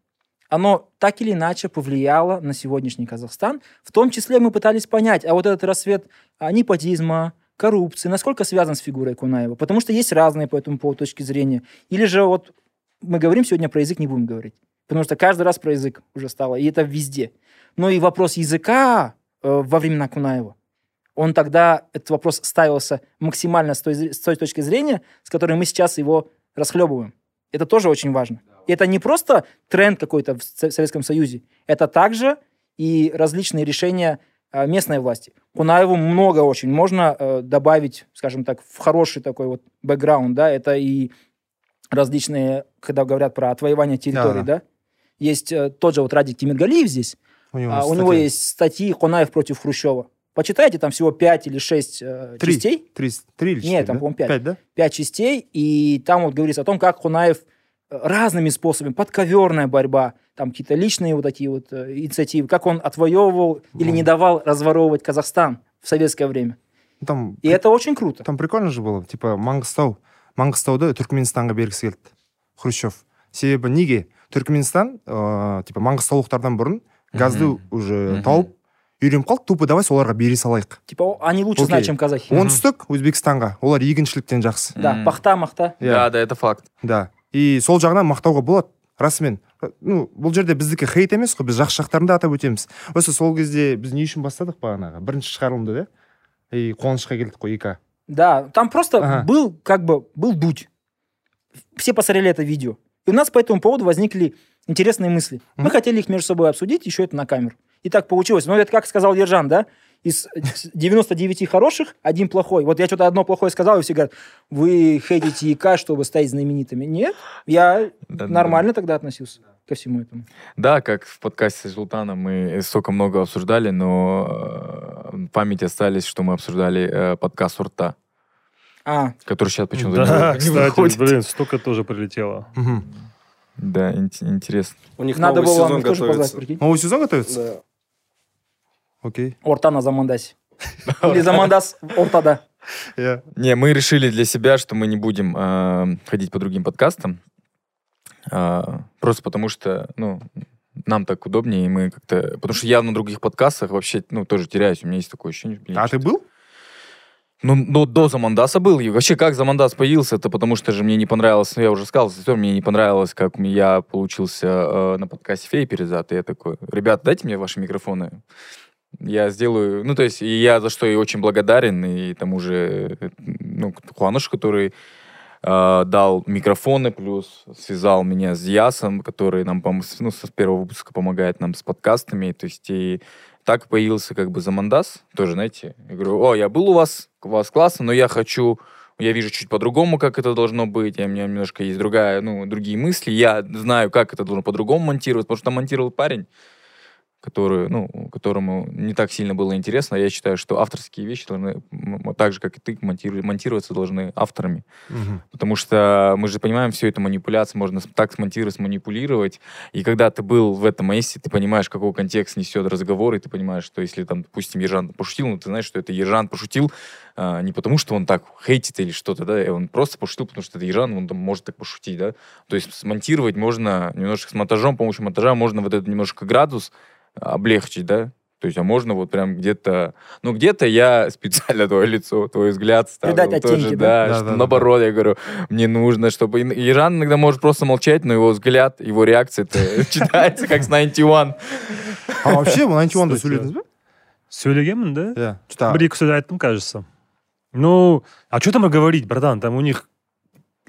оно так или иначе повлияло на сегодняшний Казахстан. В том числе мы пытались понять, а вот этот рассвет а, непотизма, коррупции, насколько связан с фигурой Кунаева. Потому что есть разные по этому поводу точки зрения. Или же вот мы говорим сегодня про язык, не будем говорить. Потому что каждый раз про язык уже стало, и это везде. Но и вопрос языка э, во времена Кунаева, он тогда, этот вопрос ставился максимально с той, с той точки зрения, с которой мы сейчас его расхлебываем. Это тоже очень важно. И это не просто тренд какой-то в Со- Советском Союзе, это также и различные решения э, местной власти. Кунаеву много очень можно э, добавить, скажем так, в хороший такой вот бэкграунд, да, это и различные, когда говорят про отвоевание территорий, Да. да, есть э, тот же вот Радик Тимиргалиев здесь, У него, а, у кстати, него есть статьи Кунаев против Хрущева. Почитайте, там всего 5 или 6 Три. частей, Три, три или Нет, четыре, там, да? по-моему, пять. Пять, да? 5 частей, и там вот говорится о том, как Хунаев э, разными способами, подковерная борьба, там какие-то личные вот такие вот э, инициативы, как он отвоевывал или не давал разворовывать Казахстан в советское время. Ну, Там, И это очень круто. там прикольно же было. Типа Маңғыстау. Маңғыстауды түркменстанға бергісі келді хрущев себебі неге Түркменстан ыыы типа маңғыстаулықтардан бұрын газды уже тауып үйреніп қалды тупо давай соларға бере салайық Типа они лучше знают, чем казахи. оңтүстік өзбекстанға олар егіншіліктен жақсы Да, пахта, махта. Иә. Да, да, это факт. да и сол жағынан мақтауға болады расымен ну бұл жерде біздікі хейт емес қой біз жақсы жақтарын да атап өтеміз осы сол кезде біз не үшін бастадық бағанағы бірінші шығарылымды да и қуанышқа келдік қой екі Да, там просто Ага. был как бы был дуть. Все посмотрели это видео. И у нас по этому поводу возникли интересные мысли. Мы Мгм. хотели их между собой обсудить, еще это на камеру. И так получилось. Но это как сказал Ержан, да? Из 99 хороших, один плохой. Вот я что-то одно плохое сказал, и все говорят, вы хейтите ИК, чтобы стать знаменитыми. Нет, я Да, да, нормально тогда относился ко всему этому. Да, как в подкасте с Жултаном мы столько много обсуждали, но э, в памяти остались, что мы обсуждали э, подкаст Урта, А, который сейчас почему-то Да, не кстати, выходит. блин, столько тоже прилетело. Мгм. Да, ин- интересно. У них надо новый было сезон вам тоже позвать, готовится. прикинь. новый сезон готовится Да. окей Орта на Замандасе. Или Замандас Ортада. Иә. Не, мы решили для себя, что мы не будем э, ходить по другим подкастам. А, просто потому что, ну, нам так удобнее, и мы как-то... Потому что я на других подкастах вообще, ну, тоже теряюсь. У меня есть такое ощущение. блин, а ты был Ну, ну, до Замандаса был. И вообще, как Замандас появился, это потому что же мне не понравилось, ну, я уже сказал, что мне не понравилось, как я получился э, на подкасте Феи Перезад. И я такой, ребят, дайте мне ваши микрофоны. Я сделаю, ну, то есть, я за что и очень благодарен, и тому же, ну, Хуаныш, который э, дал микрофоны, плюс связал меня с Ясом, который нам, ну, с первого выпуска помогает нам с подкастами, то есть, и так появился как бы Замандас, тоже, знаете, я говорю, о, я был у вас, у вас классно, но я хочу, я вижу чуть по-другому, как это должно быть, и у меня немножко есть другая, ну, другие мысли, я знаю, как это должно по-другому монтировать, потому что там монтировал парень, который, ну, которому не так сильно было интересно. Я считаю, что авторские вещи должны, так же, как и ты, монтиру- монтироваться должны авторами. Мгм. Потому что мы же понимаем, все это манипуляция, можно так смонтировать, сманипулировать. И когда ты был в этом месте, ты понимаешь, какой контекст несет разговор, и ты понимаешь, что если там, допустим, Ержан пошутил, ну, ты знаешь, что это Ержан пошутил а, не потому, что он так хейтит или что-то, да, и он просто пошутил, потому что это Ержан, он там может так пошутить, да. То есть смонтировать можно немножко с монтажом, с помощью монтажа можно вот этот немножко градус облегчить, да. То есть, а можно вот прям где-то... Ну, где-то я специально твое лицо, твой взгляд ставлю. Придать тоже, оттенки, да? да? что Да, да, наоборот, я говорю, мне нужно, чтобы... И Иран иногда может просто молчать, но его взгляд, его реакция это читается как с 91. а вообще мына антионды Кстати, сөйледіңіз бе сөйлегенмін да иә что-то бір екі сөз айттым кажется ну а что там и говорить братан там у них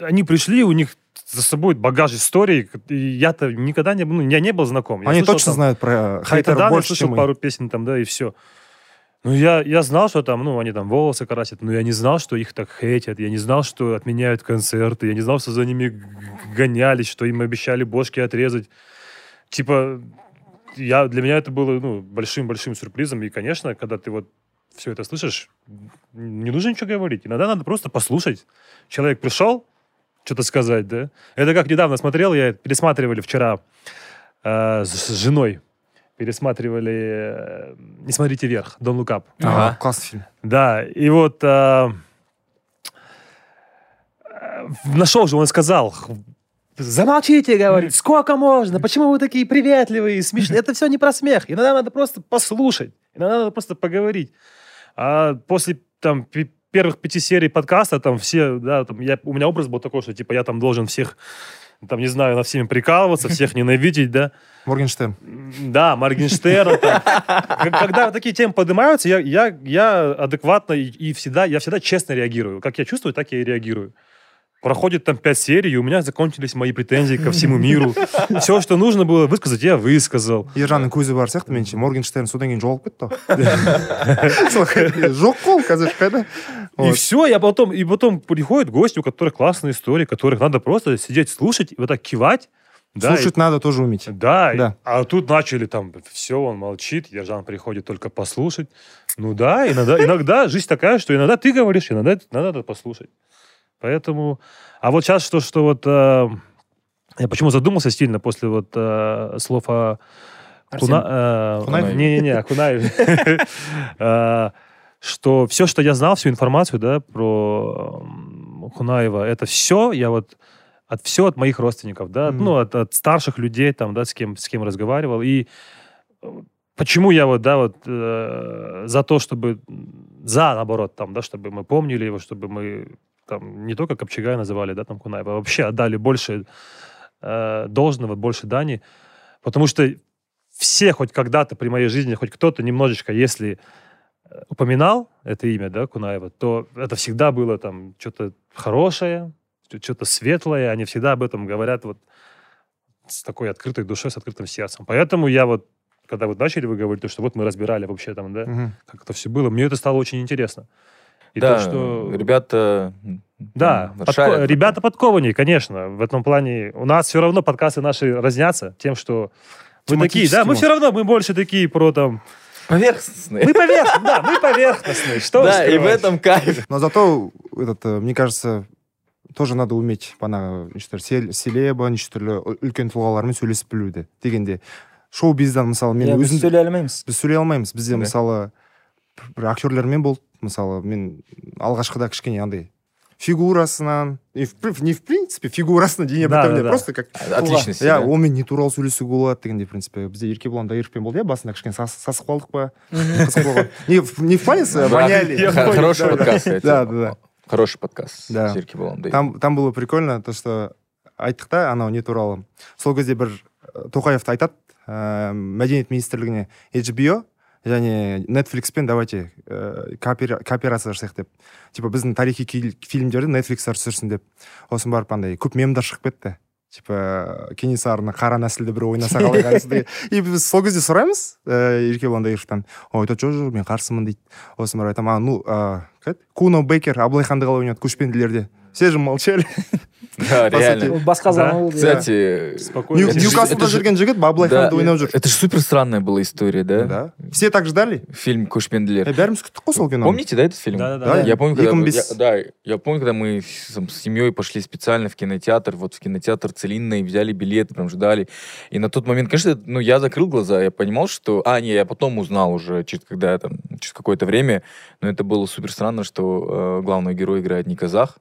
они пришли у них за собой багаж историй и я-то никогда не был ну, я не был знаком Я они слышал точно там- знают про хейтеров я больше слышал чем пару песен там, да, и все. Ну, я, я знал, что там, ну, они там волосы красят, но я не знал, что их так хейтят, я не знал, что отменяют концерты, я не знал, что за ними гонялись, что им обещали бошки отрезать. Типа, я, для меня это было, ну, большим-большим сюрпризом, и, конечно, когда ты вот все это слышишь, не нужно ничего говорить, иногда надо просто послушать. Человек пришел, что-то сказать, да? Это как недавно смотрел, я пересматривали вчера э, с с женой пересматривали э, «Не смотрите вверх», «Don't look up». Ага, классный фильм Да, и вот э, э, нашел же, он сказал, замолчите, говорит, сколько можно, почему вы такие приветливые, смешные, это все не про смех, иногда надо просто послушать, иногда надо просто поговорить. А после там первых пяти серий подкаста там все, да, там я, у меня образ был такой, что типа я там должен всех, там, не знаю, над всеми прикалываться, всех ненавидеть, да, моргенштерн да, Моргенштерн. Когда такие темы поднимаются, я, я, я адекватно и, и всегда, я всегда честно реагирую. Как я чувствую, так я и реагирую. Проходит там пять серий, и у меня закончились мои претензии ко всему миру. Все, что нужно было высказать, я высказал. ержанның көзі бар сияқты меніңше моргенштерн содан кейін жоғалып кетті ғой жоқ қой ол қазір қайда И Вот. все, я потом, и потом приходят гости, у которых классные истории, которых надо просто сидеть, слушать, и вот так кивать. Да, и- слушать надо тоже уметь Да, и- Да. а тут начали там, все, он молчит, Ержан приходит только послушать. Ну да, иногда, иногда жизнь такая, что иногда ты говоришь, иногда это надо послушать. Поэтому, а вот сейчас что, что вот, э, я почему задумался сильно после вот э, слов о Куна, э, Кунаеве? Не-не-не, о Кунаеве. Э, Что все, что я знал, всю информацию, да, про Кунаева, это все, я вот от все от моих родственников, да, Мгм. ну, от, от старших людей, там, да, с кем, с кем разговаривал. И э, почему я вот, да, вот э, за то, чтобы, за, наоборот, там, да, чтобы мы помнили его, чтобы мы там не только Копчегая называли, да, там, Кунаева, а вообще отдали больше э, должного, больше дани, потому что все хоть когда-то при моей жизни, хоть кто-то немножечко, если э, упоминал это имя, да, Кунаева, то это всегда было там что-то хорошее, что-то светлое, они всегда об этом говорят вот с такой открытой душой, с открытым сердцем. Поэтому я вот, когда вот начали вы говорить, то, что вот мы разбирали вообще там, да, Мгм. как это все было, мне это стало очень интересно. И да, то, что... ребята... Да, м, подко- шарят в этом. ребята подкованнее, конечно. В этом плане у нас все равно подкасты наши разнятся тем, что мы такие, да, мы Тематически, все равно, мы больше такие про там... Поверхностные. Мы поверхностные, да, мы поверхностные. Что Да, и в скрывать? этом кайф. но зато этот э, мне кажется тоже надо уметь бағанағы неше түрлі сел- селеба неше түрлі ү- үлкен тұлғалармен сөйлесіп білуді дегенде шоу бизнестен мысалы мен Иә, біз өзім сөйлей алмаймыз біз сөйлей алмаймыз бізде Да. мысалы бір актерлермен болды мысалы мен алғашқыда кішкене андай фигурасынан не в принципе фигурасынан дене Да, бітімінде да, да. просто как Отличности, иә да? онымен не туралы сөйлесуге болады дегендей в принципе бізде еркебұлан дайыровпен болды иә басында кішкене сас- сасып қалдық па қызық болған не в- не в плане воняли Хороший подкаст. Да, да, да. Хороший подкаст Да. с там там было прикольно то что айттық та анау не туралы сол кезде бір э, тоқаевты айтады ә, мәдениет министрлігіне HBO және Netflixпен давайте ә, коопера- кооперация жасайық деп. Типа біздің тарихи фильмдерді Netflixтер түсірсін деп. Сосын барып андай көп мемдар шығып кетті. Типа кенесарыны қара нәсілді бір ойнаса қалай қарайсыз деген. И біз сол кезде сұраймыз ә, еркебұлан дайыровтан. Ол айтады жоқ жоқ мен қарсымын дейді. Сосын барып айтамын. А ну еді? куно бейкер абылай ханды қалай ойнады көшпенділерде все же молчали Да, По реально. сути, ол басқа Да. заман болды иә. Кстати, Спокойно. Нью- Это же- Ньюкаслда это же- жүрген жігіт абылай да, ханды ойнап жүр это же супер странная была история, да? да все так ждали Фильм Кушпендлер. е, бәріміз күттік қой сол киноны Помните, да, этот фильм? Да-да-да. Да, Я помню, когда, мы- я, 2005. да, я помню, когда мы с, там, с семьей пошли специально в кинотеатр, вот в кинотеатр Целинный, взяли билеты, прям ждали. И на тот момент, конечно, ну, я закрыл глаза, я понимал, что... А, не, я потом узнал уже, через, когда я там, через какое-то время, но это было супер странно, что э, главный герой играет не казах,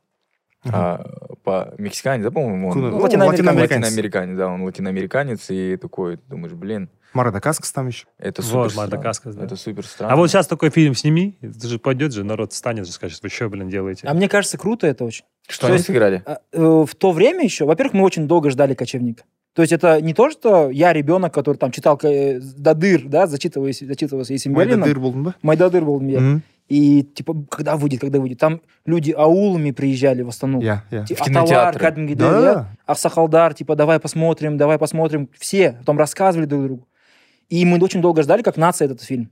а по мексиканец, да, по-моему? он? Ну, ну, латиноамериканец. латиноамериканец. Латиноамериканец, да, он латиноамериканец, и такой, думаешь, блин, марадакаскас там еще это супер Вот, странно. Мадагаскар, да. Это супер странно. А вот сейчас такой фильм сними, это же пойдет же, народ станет же, скажет, вы что, блин, делаете? А мне кажется, круто это очень. Что то они сыграли? А, э, В то время еще, во-первых, мы очень долго ждали кочевника. То есть это не то, что я ребенок, который там читал э, Дадыр, да, зачитываясь, зачитывался Есим Берлином. майдадыр болдың ба Майдадыр был я. Мгм. И типа, когда выйдет, когда выйдет. Там люди аулами приезжали в основном. иә иә Ти- В Аталар, кинотеатры. кәдімгідей, да Аксакалдар, типа, давай посмотрим, давай посмотрим. Все потом рассказывали друг другу. И мы очень долго ждали, как нация, этот фильм.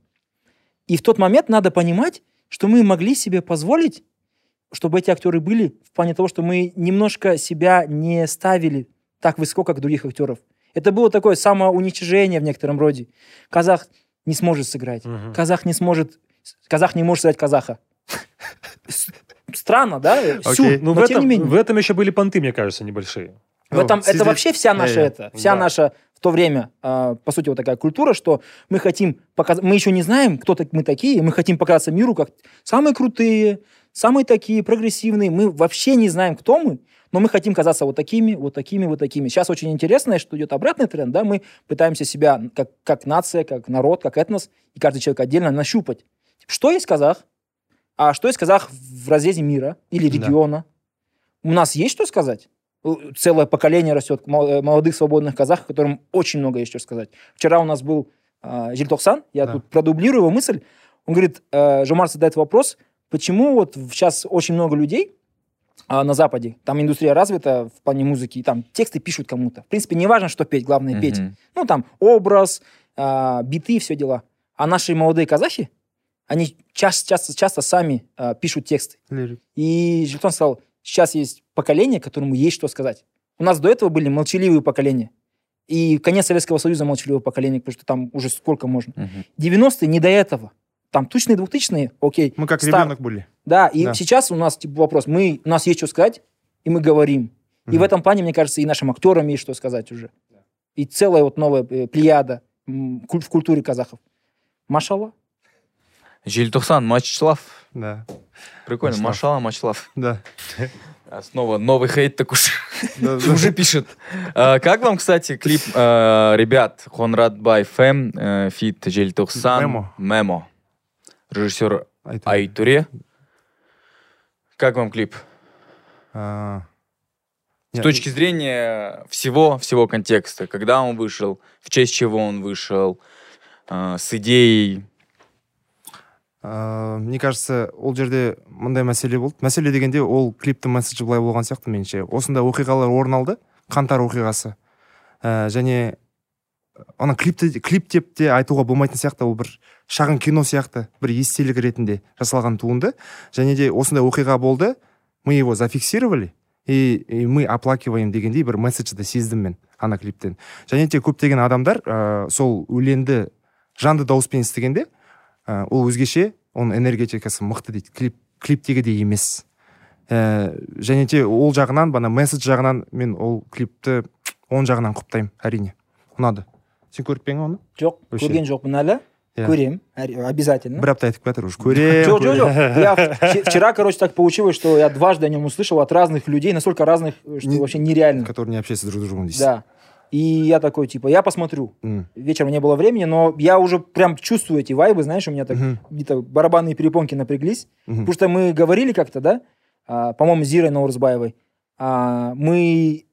И в тот момент надо понимать, что мы могли себе позволить, чтобы эти актеры были, в плане того, что мы немножко себя не ставили так высоко, как других актеров. Это было такое самоуничижение в некотором роде. Казах не сможет сыграть. Мгм. Казах не сможет... Казах не может сыграть казаха. Странно, да? Всю, Окей. Ну, в но тем не этом, менее. в этом еще были понты, мне кажется, небольшие. В этом, Сидеть- это вообще вся наша Э, это, вся да. наша в то время, а, по сути, вот такая культура, что мы хотим показать, мы еще не знаем, кто так мы такие, мы хотим показаться миру как самые крутые, самые такие прогрессивные. Мы вообще не знаем, кто мы, но мы хотим казаться вот такими, вот такими, вот такими. Сейчас очень интересно, что идет обратный тренд, да, мы пытаемся себя как, как нация, как народ, как этнос, и каждый человек отдельно нащупать. Что есть казах, а что есть казах в разрезе мира или Да. региона? У нас есть что сказать? Э, Целое поколение растет э, молодых свободных казахов, которым очень много есть что сказать. Вчера у нас был э, Жильтоксан, я Да. тут продублирую его мысль. Он говорит, э, Жомар задает вопрос, почему вот сейчас очень много людей а, на Западе, там индустрия развита в плане музыки, и там тексты пишут кому-то. В принципе, не важно, что петь, главное петь. Ну, там образ, а, биты, все дела. А наши молодые казахи, они часто, часто, часто сами а, пишут тексты. Лирик. И Жильтон сказал, сейчас есть поколение, которому есть что сказать. У нас до этого были молчаливые поколения. И конец Советского Союза молчаливое поколение, потому что там уже сколько можно. Мгм. 90-е не до этого. Там тысячные, двухтысячные, окей. мы как Стар- ребенок были Да, и Да. сейчас у нас типа вопрос, мы, у нас есть что сказать, и мы говорим. И Мгм. в этом плане, мне кажется, и нашим актерам есть что сказать уже. И целая вот новая э, плеяда в культуре казахов. Машалла. Желтоқсан, Матчлав. да Прикольно. Машала, Матчлав. да А Снова новый хейт так уж уже пишет. А, Как вам, кстати, клип э, ребят Хонрад Бай Фэм, э, фит Желтоқсан, Мемо. Режиссер Айту. Айтуре. Как вам клип? А, С точки зрения всего, всего контекста, когда он вышел, в честь чего он вышел, с идеей. Ә, мне кажется ол жерде мындай мәселе болды. Мәселе дегенде ол клиптің месседжі былай болған сияқты меніңше. Осындай оқиғалар орын алды қаңтар оқиғасы. Ә, және ана клипті клип деп те айтуға болмайтын сияқты ол бір шағын кино сияқты бір естелік ретінде жасалған туынды. Және де осындай оқиға болды мы его зафиксировали и, и мы оплакиваем дегендей бір месседжді сездім мен ана клиптен. Және де көптеген адамдар ә, сол өлеңді жанды дауыспен естігенде ол өзгеше оның энергетикасы мықты дейді клип клиптегідей емес ә, және де ол жағынан бана месседж жағынан мен ол клипті оң жағынан құптаймын әрине ұнады сен көріп пе оны Жоқ, көрген жоқпын әлі. Иә. Көремін, обязательно. бір апта айтып келе жатыр уже көремін Жоқ, жоқ, жоқ. Я вчера, короче, так получилось, что я дважды о нем услышал от разных людей, настолько разных, что вообще нереально. которые не общаются друг с другом дейсіз Да. И я такой, типа, я посмотрю. М. Вечером не было времени, но я уже прям чувствую эти вайбы, знаешь, у меня так Мгм. где-то барабанные перепонки напряглись. Мгм. Потому что мы говорили как-то, да, а, по-моему, Зирой Наурзбаевой, а, мы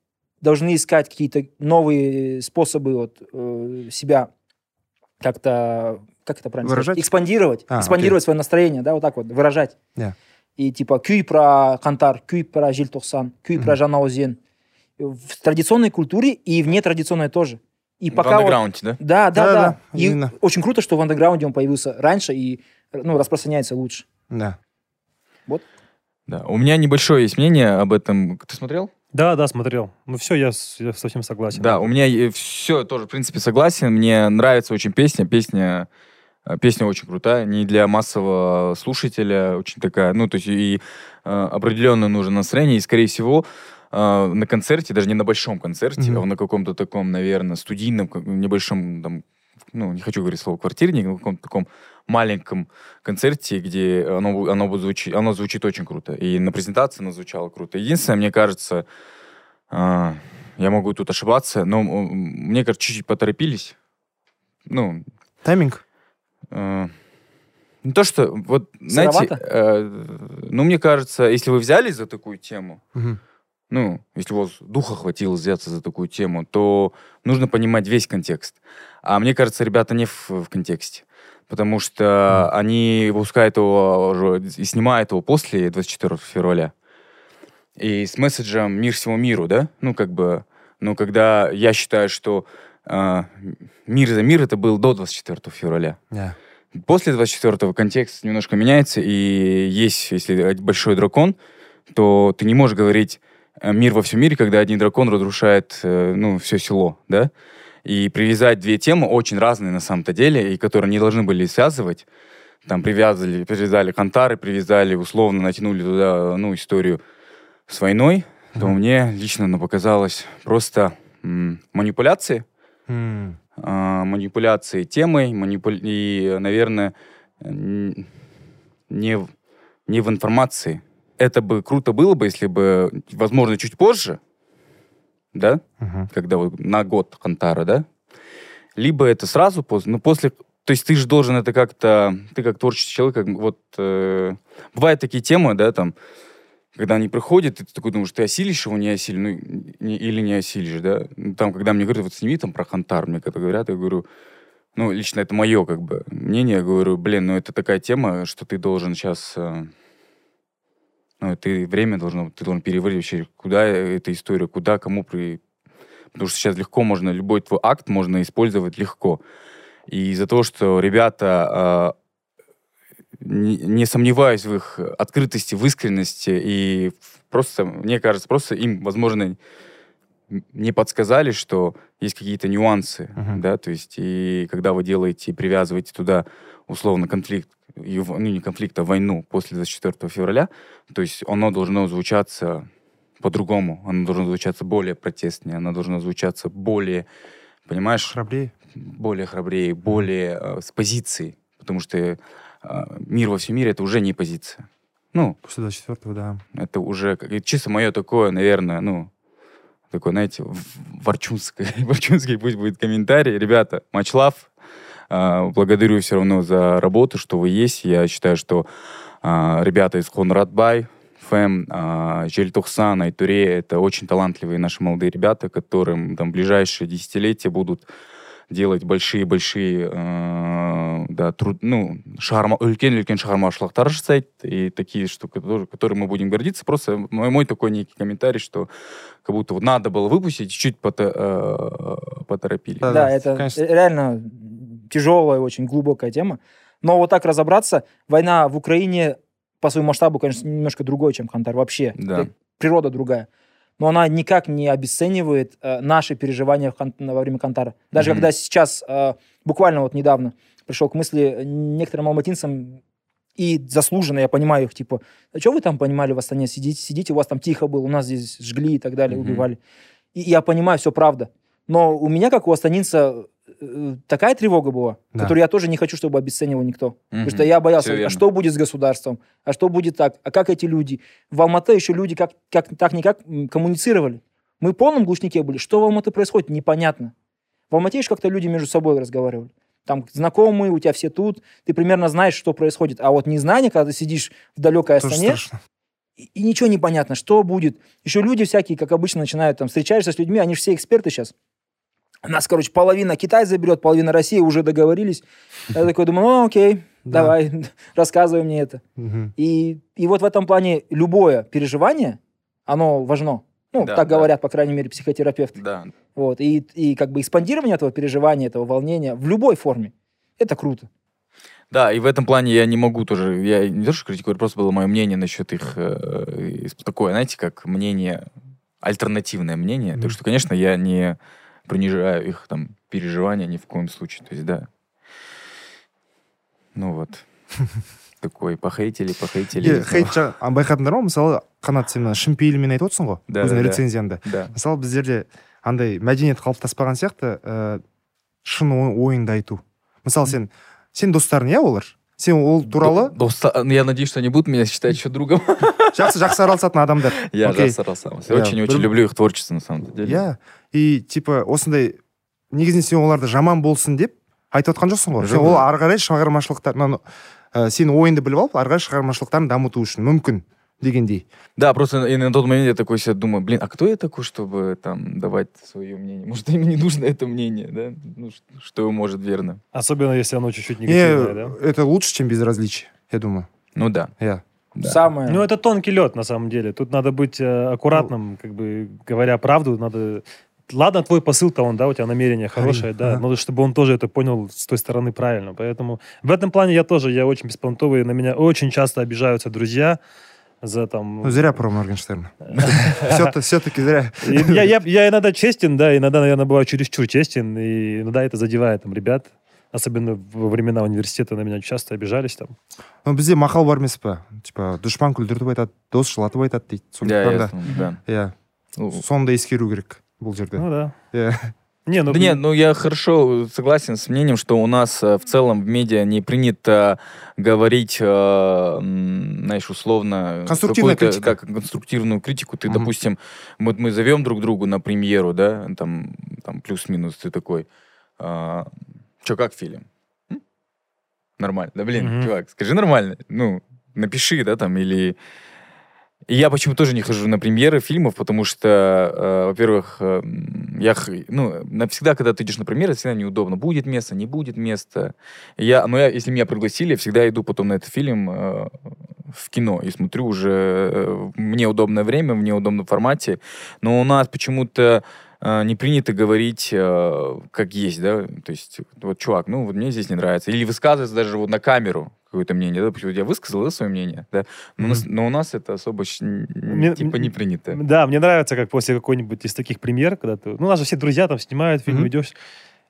должны искать какие-то новые способы вот, э, себя как-то, как это правильно сказать? Выражать? Экспандировать. А, экспандировать свое настроение, да, вот так вот, выражать. Yeah. И типа күй про Кантар, күй про Жильтохсан, күй про Мгм. Жанаузен. В традиционной культуре и в нетрадиционной тоже. И В пока вот- андеграунде, да? да, да, да. Да-да, И именно. очень круто, что в андеграунде он появился раньше и ну, распространяется лучше. да Да. У меня небольшое есть мнение об этом. Ты смотрел? Да, да, смотрел. Ну все, я, я совсем согласен. Да, у меня все тоже, в принципе, согласен. Мне нравится очень песня. Песня, э, песня очень крутая. Не для массового слушателя. Очень такая, ну, то есть и э, определенно нужно настроение. И, скорее всего, э, на концерте, даже не на большом концерте, Мгм. а на каком-то таком, наверное, студийном, небольшом, там, ну, не хочу говорить слово квартирник, но каком-то таком маленьком концерте, где оно, оно, будет звучи- оно звучит очень круто. И на презентации оно звучало круто. Единственное, мне кажется, а, я могу тут ошибаться, но мне кажется, чуть-чуть поторопились. Ну, тайминг э, не то, что, вот, знаете, Сыровато? э, ну, мне кажется, если вы взялись за такую тему, Мгм. Ну, если у вас духа хватило взяться за такую тему, то нужно понимать весь контекст. А мне кажется, ребята не в, в контексте. Потому что они выпускают его уже и снимают его после 24 февраля. И с месседжем «Мир всему миру», да? Ну, как бы, ну, когда я считаю, что а, «Мир за мир» это был до 24 февраля. Да. После 24-го контекст немножко меняется, и есть, если большой дракон, то ты не можешь говорить э, мир во всем мире, когда один дракон разрушает, э, ну, все село, да? И привязать две темы очень разные на самом-то деле, и которые не должны были связывать. Там привязали, привязали кантары, привязали, условно натянули туда, ну, историю с войной, то Мгм. мне лично она показалась просто м, манипуляцией, М. а, манипуляции темой, манипу- и, наверное, не, не в информации. Это бы круто было бы, если бы, возможно, чуть позже, да, Мгм. когда вот на год Хантара, да, либо это сразу после, ну, после, то есть ты же должен это как-то, ты как творческий человек, как вот, э, бывают такие темы, да, там, когда они приходят, и ты такой думаешь, ты осилишь его, не осилишь, ну, не- или не осилишь, да. Ну, Там, когда мне говорят, вот сними там про Хантар, мне когда говорят, я говорю, ну, лично это мое, как бы, мнение, я говорю, блин, ну, это такая тема, что ты должен сейчас, ну, ты время должно, ты должен переварить вообще, куда эта история, куда, кому при... Потому что сейчас легко можно, любой твой акт можно использовать легко. И из-за того, что ребята а, не, не сомневаюсь в их открытости, в искренности, и просто, мне кажется, просто им, возможно, не подсказали, что есть какие-то нюансы, Мгм. да, то есть, и когда вы делаете, привязываете туда, условно, конфликт, и ну, не конфликт, а войну после 24 февраля, то есть оно должно звучаться по-другому, оно должно звучаться более протестнее, оно должно звучаться более, понимаешь, храбрее более храбрее, более э, с позицией, потому что э, мир во всем мире это уже не позиция. Ну, после 24 да это уже чисто мое такое, наверное, ну, такой, знаете, в- ворчунский, пусть будет комментарий. Ребята, much love. А, Благодарю все равно за работу, что вы есть. Я считаю, что а, ребята из Хонрадбай, Фэм, а, Жельтухсан, Айтуре, это очень талантливые наши молодые ребята, которым там в ближайшие десятилетия будут делать большие-большие, э, да, труд, ну, шарма, үлкен-үлкен шығармашылықтар жасайды, и такие штуки, тоже, которые мы будем гордиться. Просто мой, мой такой некий комментарий, что как будто вот надо было выпустить, чуть-чуть пото- э, поторопили. Да, Да, да, это конечно. реально тяжелая, очень глубокая тема. Но вот так разобраться, война в Украине по своему масштабу, конечно, немножко другой, чем Хантар. Вообще. Да. Природа другая. Но она никак не обесценивает э, наши переживания в Хан- во время Кантара. Даже Мгм. когда сейчас, э, буквально вот недавно, пришел к мысли некоторым алматинцам, и заслуженно, я понимаю их, типа, а что вы там понимали в Астане? Сидите, сидите, у вас там тихо было, у нас здесь жгли и так далее, Мгм. убивали. И я понимаю, все правда. Но у меня, как у астанинца, такая тревога была, Да. которую я тоже не хочу, чтобы обесценивал никто. Потому Мгм. что я боялся, а что будет с государством, а что будет так, а как эти люди. В Алматы еще люди как, как так-никак м, коммуницировали. Мы в полном глушнике были. Что в Алматы происходит, непонятно. В Алмате еще как-то люди между собой разговаривали. Там знакомые, у тебя все тут, ты примерно знаешь, что происходит. А вот незнание, когда ты сидишь в далекой Тоже Астане, страшно. и, и ничего не понятно, что будет. Еще люди всякие, как обычно, начинают там, встречаешься с людьми, они же все эксперты сейчас. Нас, короче, половина Китай заберет, половина России, уже договорились. Я такой думаю, ну окей, Да. давай, рассказывай мне это. И, и вот в этом плане любое переживание, оно важно. Ну, Да, так да. говорят, по крайней мере, психотерапевты. Да. Вот. И, и как бы экспандирование этого переживания, этого волнения в любой форме, это круто. Да, и в этом плане я не могу тоже, я не то, что критикую, просто было мое мнение насчет их, э, такое, знаете, как мнение, альтернативное мнение, Мгм. так что, конечно, я не принижаю их там переживания ни в коем случае, то есть, да. Ну вот, такой, похейтили, похейтили. Е, хейт жа- а, байқадыңдар ма мысалы қанат сен мына шын пейілмен айтып отырсың ғой Да, өзіңнің да, да. рецензияңда Да. мысалы біздерде андай мәдениет қалыптаспаған сияқты ә, шын ой- ойыңды айту мысалы сен сен достарың иә олар сен ол туралы До- доста- Я надеюсь, что они будут меня считать еще другом. жақсы жақсы араласатын адамдар Я Окей. же старался. Я Очень-очень бір- люблю их творчество, на самом деле. иә и типа осындай негізінен сен оларды жаман болсын деп айтып отқан жоқсың ғой сен Жоқ. ол ары қарай шығармашылықтар мынаны, ә, сенің ойыңды біліп алып ары қарай шығармашылықтарын дамыту үшін мүмкін дегендей Да, просто и на тот момент я такой себе думаю, блин, а кто я такой, чтобы там давать свое мнение? Может, им не нужно это мнение, да? Ну, ш- что может верно? Особенно, если оно чуть-чуть не негативное, да? это лучше чем безразличие я думаю Ну да. иә да. Самое. Ну, это тонкий лед, на самом деле. Тут надо быть э, Ну. аккуратным, как бы говоря правду, надо... Ладно, твой посыл-то он, да, у тебя намерение хорошее, да, ага. но чтобы он тоже это понял с той стороны правильно. Поэтому в этом плане я тоже, я очень беспонтовый, на меня очень часто обижаются друзья за там... ну зря про моргенштерна все-таки зря И Я, я, я иногда честен, да, иногда, наверное, бываю чересчур честен, и иногда это задевает там ребят. Особенно во времена университета на меня часто обижались там. Ну, бізде мақал бар емес па типа дұшпан күлдіртіп айтады дос жылатып айтады дейді Да, сондықтан я да знаю, да. иә Ну, соны да ескеру керек бұл жерде Ну да. иә Не, ну, Да нет, ну я хорошо согласен с мнением, что у нас э, в целом в медиа не принято говорить, э, м, знаешь, условно... Конструктивная критика. Да, конструктивную критику. Ты, Мгм. допустим, вот мы зовем друг другу на премьеру, да, там, там плюс-минус, ты такой, а, что, как фильм? М? Nормально. Да блин, Мгм. чувак, скажи нормально. Ну, напиши, да, там, или... Я почему тоже не хожу на премьеры фильмов, потому что, э, во-первых, э, я, ну, навсегда, когда ты идешь на премьеры, всегда неудобно. Будет место, не будет места. Я, но я, если меня пригласили, всегда иду потом на этот фильм э, в кино и смотрю уже э, мне удобное время, в неудобном формате. Но у нас почему-то э, не принято говорить э, как есть, да, то есть вот, чувак, ну вот мне здесь не нравится. Или высказываться даже вот на камеру какое-то мнение, да, вот я высказал да, свое мнение, да, но, у нас, но у нас это особо Мне- типа не принято. Да, мне нравится, как после какой-нибудь из таких премьер, когда ты... Ну, у нас же все друзья там снимают, фильм Мгм. идешь,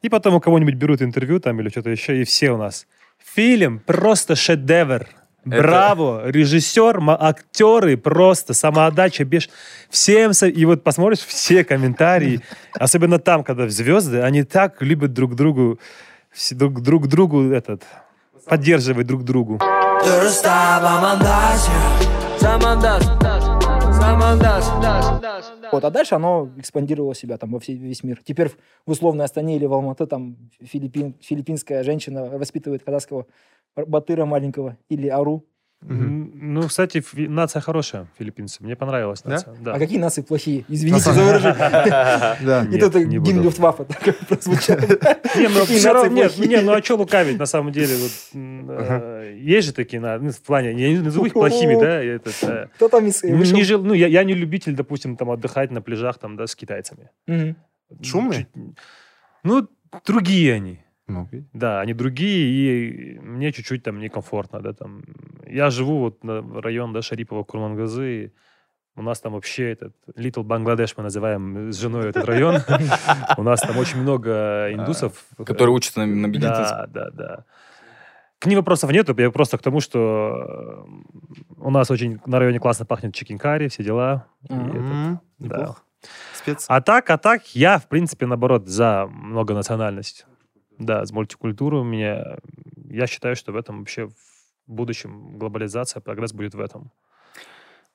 и потом у кого-нибудь берут интервью там или что-то еще, и все у нас. Фильм просто шедевр. Это- Браво! Режиссер, актеры, просто самоотдача, беш... Всем... со- И вот посмотришь все комментарии, особенно там, когда звезды, они так любят друг другу, друг, друг другу этот, поддерживать друг другу. Вот, а дальше оно экспандировало себя там во все- весь мир. Теперь в- условной Астане или в Алматы там филиппин, филиппинская женщина воспитывает казахского батыра маленького или ару. М, Ну, кстати, фи- нация хорошая, филиппинцы. Мне понравилась Да? нация. Да? А какие нации плохие? Извините за выражение. да И тут гимн. Люфтваффе такой прозвучал. Не, ну не, ну а что лукавить, на самом деле, э, есть же такие, на- ну, в плане, я не назову их плохими, да, э, Кто там из... ну, вышел? не жил, ну, я, я не любитель, допустим, там отдыхать на пляжах, там, да, с китайцами. Шумные? Чуть- Ну, другие они. Ну. Да, они другие, и мне чуть-чуть там некомфортно, да, там. Я живу вот на район, да, Шарипова, Курмангазы, и у нас там вообще этот Little Бангладеш мы называем с женой этот район. У нас там очень много индусов. Которые учатся на, медицинском. Да, да, да. К ним вопросов нету, я просто к тому, что э, у нас очень на районе классно пахнет чикенкари, все дела. Да. А так, а так, я, в принципе, наоборот, за многонациональность. Да, с мультикультурой у меня... Я считаю, что в этом вообще в будущем глобализация, прогресс будет в этом.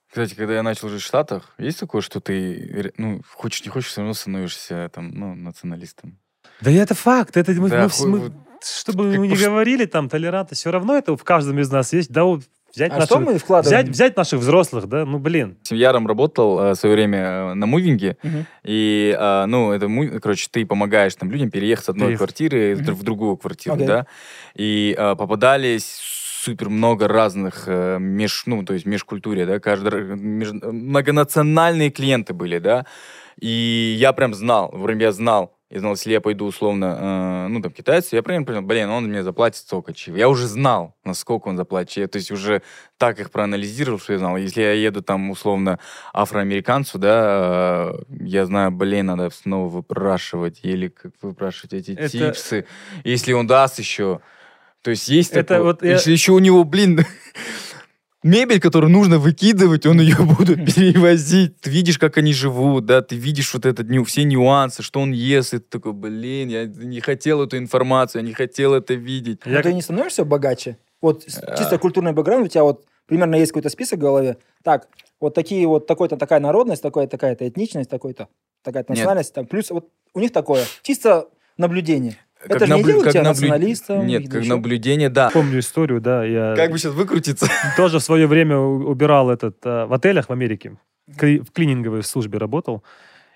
Кстати, когда я начал жить в Штатах, есть такое, что ты, ну, хочешь не хочешь, все равно становишься там, ну, националистом? Да это факт. Это мы, Да, мы хуй- мы- вот чтобы как мы не пош- говорили там толерантно, все равно это в каждом из нас есть. Да вот взять, А наших, что мы вкладываем? взять, взять наших взрослых, да, ну блин. С Яром работал э, в свое время э, на мувинге, Мгм. и, э, ну, это, короче, ты помогаешь там людям переехать с одной Переех- квартиры в Мгм. в другую квартиру, Окей. да, и э, попадались супер много разных э, меж, ну, то есть межкультуре, да, каждый, р- меж- многонациональные клиенты были, да, и я прям знал, прям я знал, я знал, если я пойду условно, э, ну, там, китайцу, я прям понял, блин, он мне заплатит столько чего. Я уже знал, насколько он заплатит. Я, то есть уже так их проанализировал, что я знал. Если я еду там, условно, афроамериканцу, да, э, я знаю, блин, надо снова выпрашивать, или как выпрашивать эти Это- типсы. Если он даст еще. То есть есть Это такое. вот я- Если еще у него, блин, мебель, которую нужно выкидывать, он ее будет перевозить. Ты видишь, как они живут, да, ты видишь вот этот, ню- все нюансы, что он ест, и ты такой, блин, я не хотел эту информацию, я не хотел это видеть. Но Я- ты не становишься богаче? Вот А. чисто культурный бэкграунд, у тебя вот примерно есть какой-то список в голове. Так, вот такие вот такой-то такая народность, такая такая-то этничность, такой-то такая-то национальность, там, плюс вот у них такое. Чисто наблюдение. Как Это же не наблю- делает как тебя наблю- националистом Нет, как еще? наблюдение, да. Помню историю, да, я Как бы сейчас выкрутиться? тоже в свое время убирал этот э, в отелях в Америке, кли- в клининговой службе работал.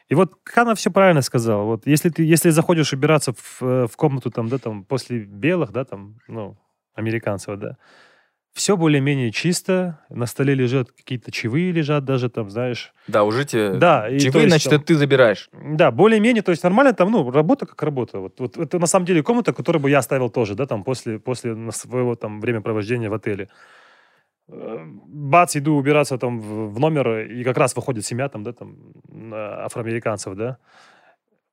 И вот Хана все правильно сказал. Вот если ты, если заходишь убираться в, э, в комнату там, да, там после белых, да, там, ну, американцев, да, все более-менее чисто, на столе лежат какие-то чаевые лежат даже там, знаешь. Да, уже тебе... Да, и то Чаевые, есть значит, там- это ты забираешь. Да, более-менее, то есть нормально там, ну, работа как работа. Вот, вот это на самом деле комната, которую бы я оставил тоже, да, там после, после своего там времяпровождения в отеле. Э, Бац, иду убираться там в, номер, и как раз выходит семья там, да, там, афроамериканцев, да.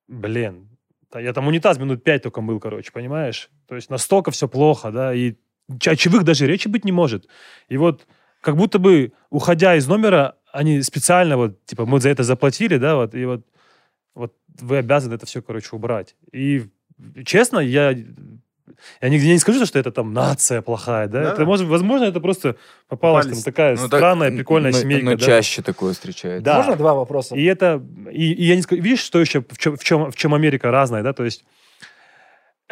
Блин, я там унитаз минут пять только мыл, короче, понимаешь? То есть настолько все плохо, да, и о чаевых даже речи быть не может. И вот как будто бы, уходя из номера, они специально вот, типа, мы за это заплатили, да, вот, и вот, вот вы обязаны это все, короче, убрать. И честно, я, я нигде не скажу, что это там нация плохая, да, Да. это может, возможно, это просто попалась там такая Ну, так, странная, прикольная но- семейка, Но да. чаще такое встречается. Да. Можно два вопроса? И это, и, и я не скажу, видишь, что еще, в чем, в чем, в чем Америка разная, да, то есть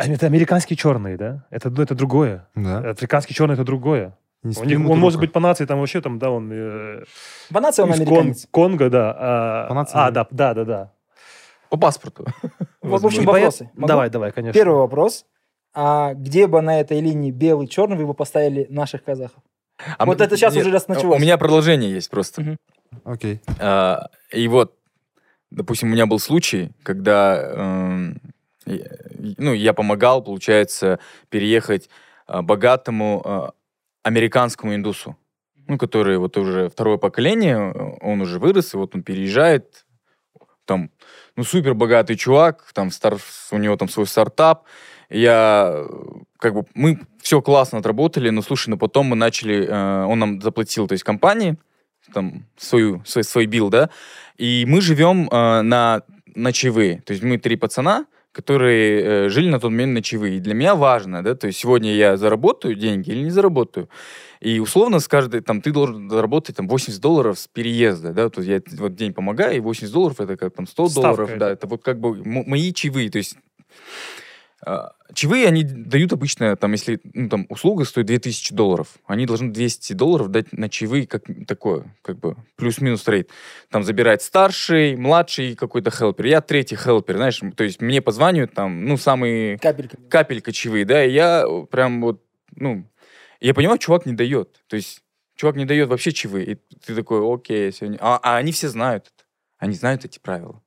это американские черные, да, это, ну, это другое. Да. Африканский черный это другое. Не У них, он может руку. быть по нации там вообще там, да, он э, По нации он из Кон- американец. Конго, да. А, По нации, а, да. да, да, да. По паспорту. Вот, в общем, И вопросы. Могу? Давай, давай, конечно. Первый вопрос. А где бы на этой линии белый, черный вы бы поставили наших казахов? А Вот мы- это щас нет, уже раз началось. У меня продолжение есть просто. Окей. А, И вот, допустим, у меня был случай, когда, эм, ну, я помогал, получается, переехать а, богатому а, американскому индусу, ну, который вот уже второе поколение, он уже вырос, и вот он переезжает, там, ну, супер богатый чувак, там, стар, у него там свой стартап, я, как бы, мы все классно отработали, но, слушай, но потом мы начали, э, он нам заплатил, то есть компании, там, свою, свой, свой билл, да, и мы живем э, на ночевые, то есть мы три пацана, которые э, жили на тот момент ночевые. И для меня важно, да, то есть сегодня я заработаю деньги или не заработаю. И условно с каждой, там, ты должен заработать там 80 долларов с переезда, да, то есть я вот день помогаю, и 80 долларов это как там 100 Ставка долларов, это. да, это вот как бы мои чаевые, то есть Чаевые они дают обычно, там, если ну, там, услуга стоит 2000 долларов, они должны 200 долларов дать на чаевые, как такое, как бы, плюс-минус рейд. Там забирает старший, младший какой-то хелпер. Я третий хелпер, знаешь, то есть мне позванивают там, ну, самые Капелька. капелька чаевые, да, и я прям вот, ну, я понимаю, чувак не дает. То есть чувак не дает вообще чаевые. И ты такой, окей, сегодня... А, а они все знают это. Они знают эти правила.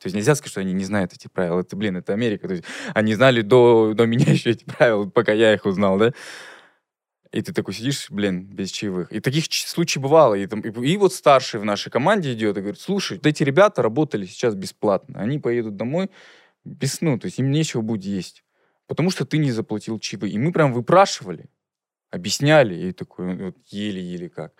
То есть нельзя сказать, что они не знают эти правила. Это, блин, это Америка. То есть они знали до, до меня еще эти правила, пока я их узнал, да? И ты такой сидишь, блин, без чаевых. И таких случаев бывало. И, там, и, и вот старший в нашей команде идет и говорит, слушай, вот эти ребята работали сейчас бесплатно. Они поедут домой без, ну, то есть им нечего будет есть. Потому что ты не заплатил чаевые. И мы прям выпрашивали, объясняли, и такой, ну, вот еле-еле как.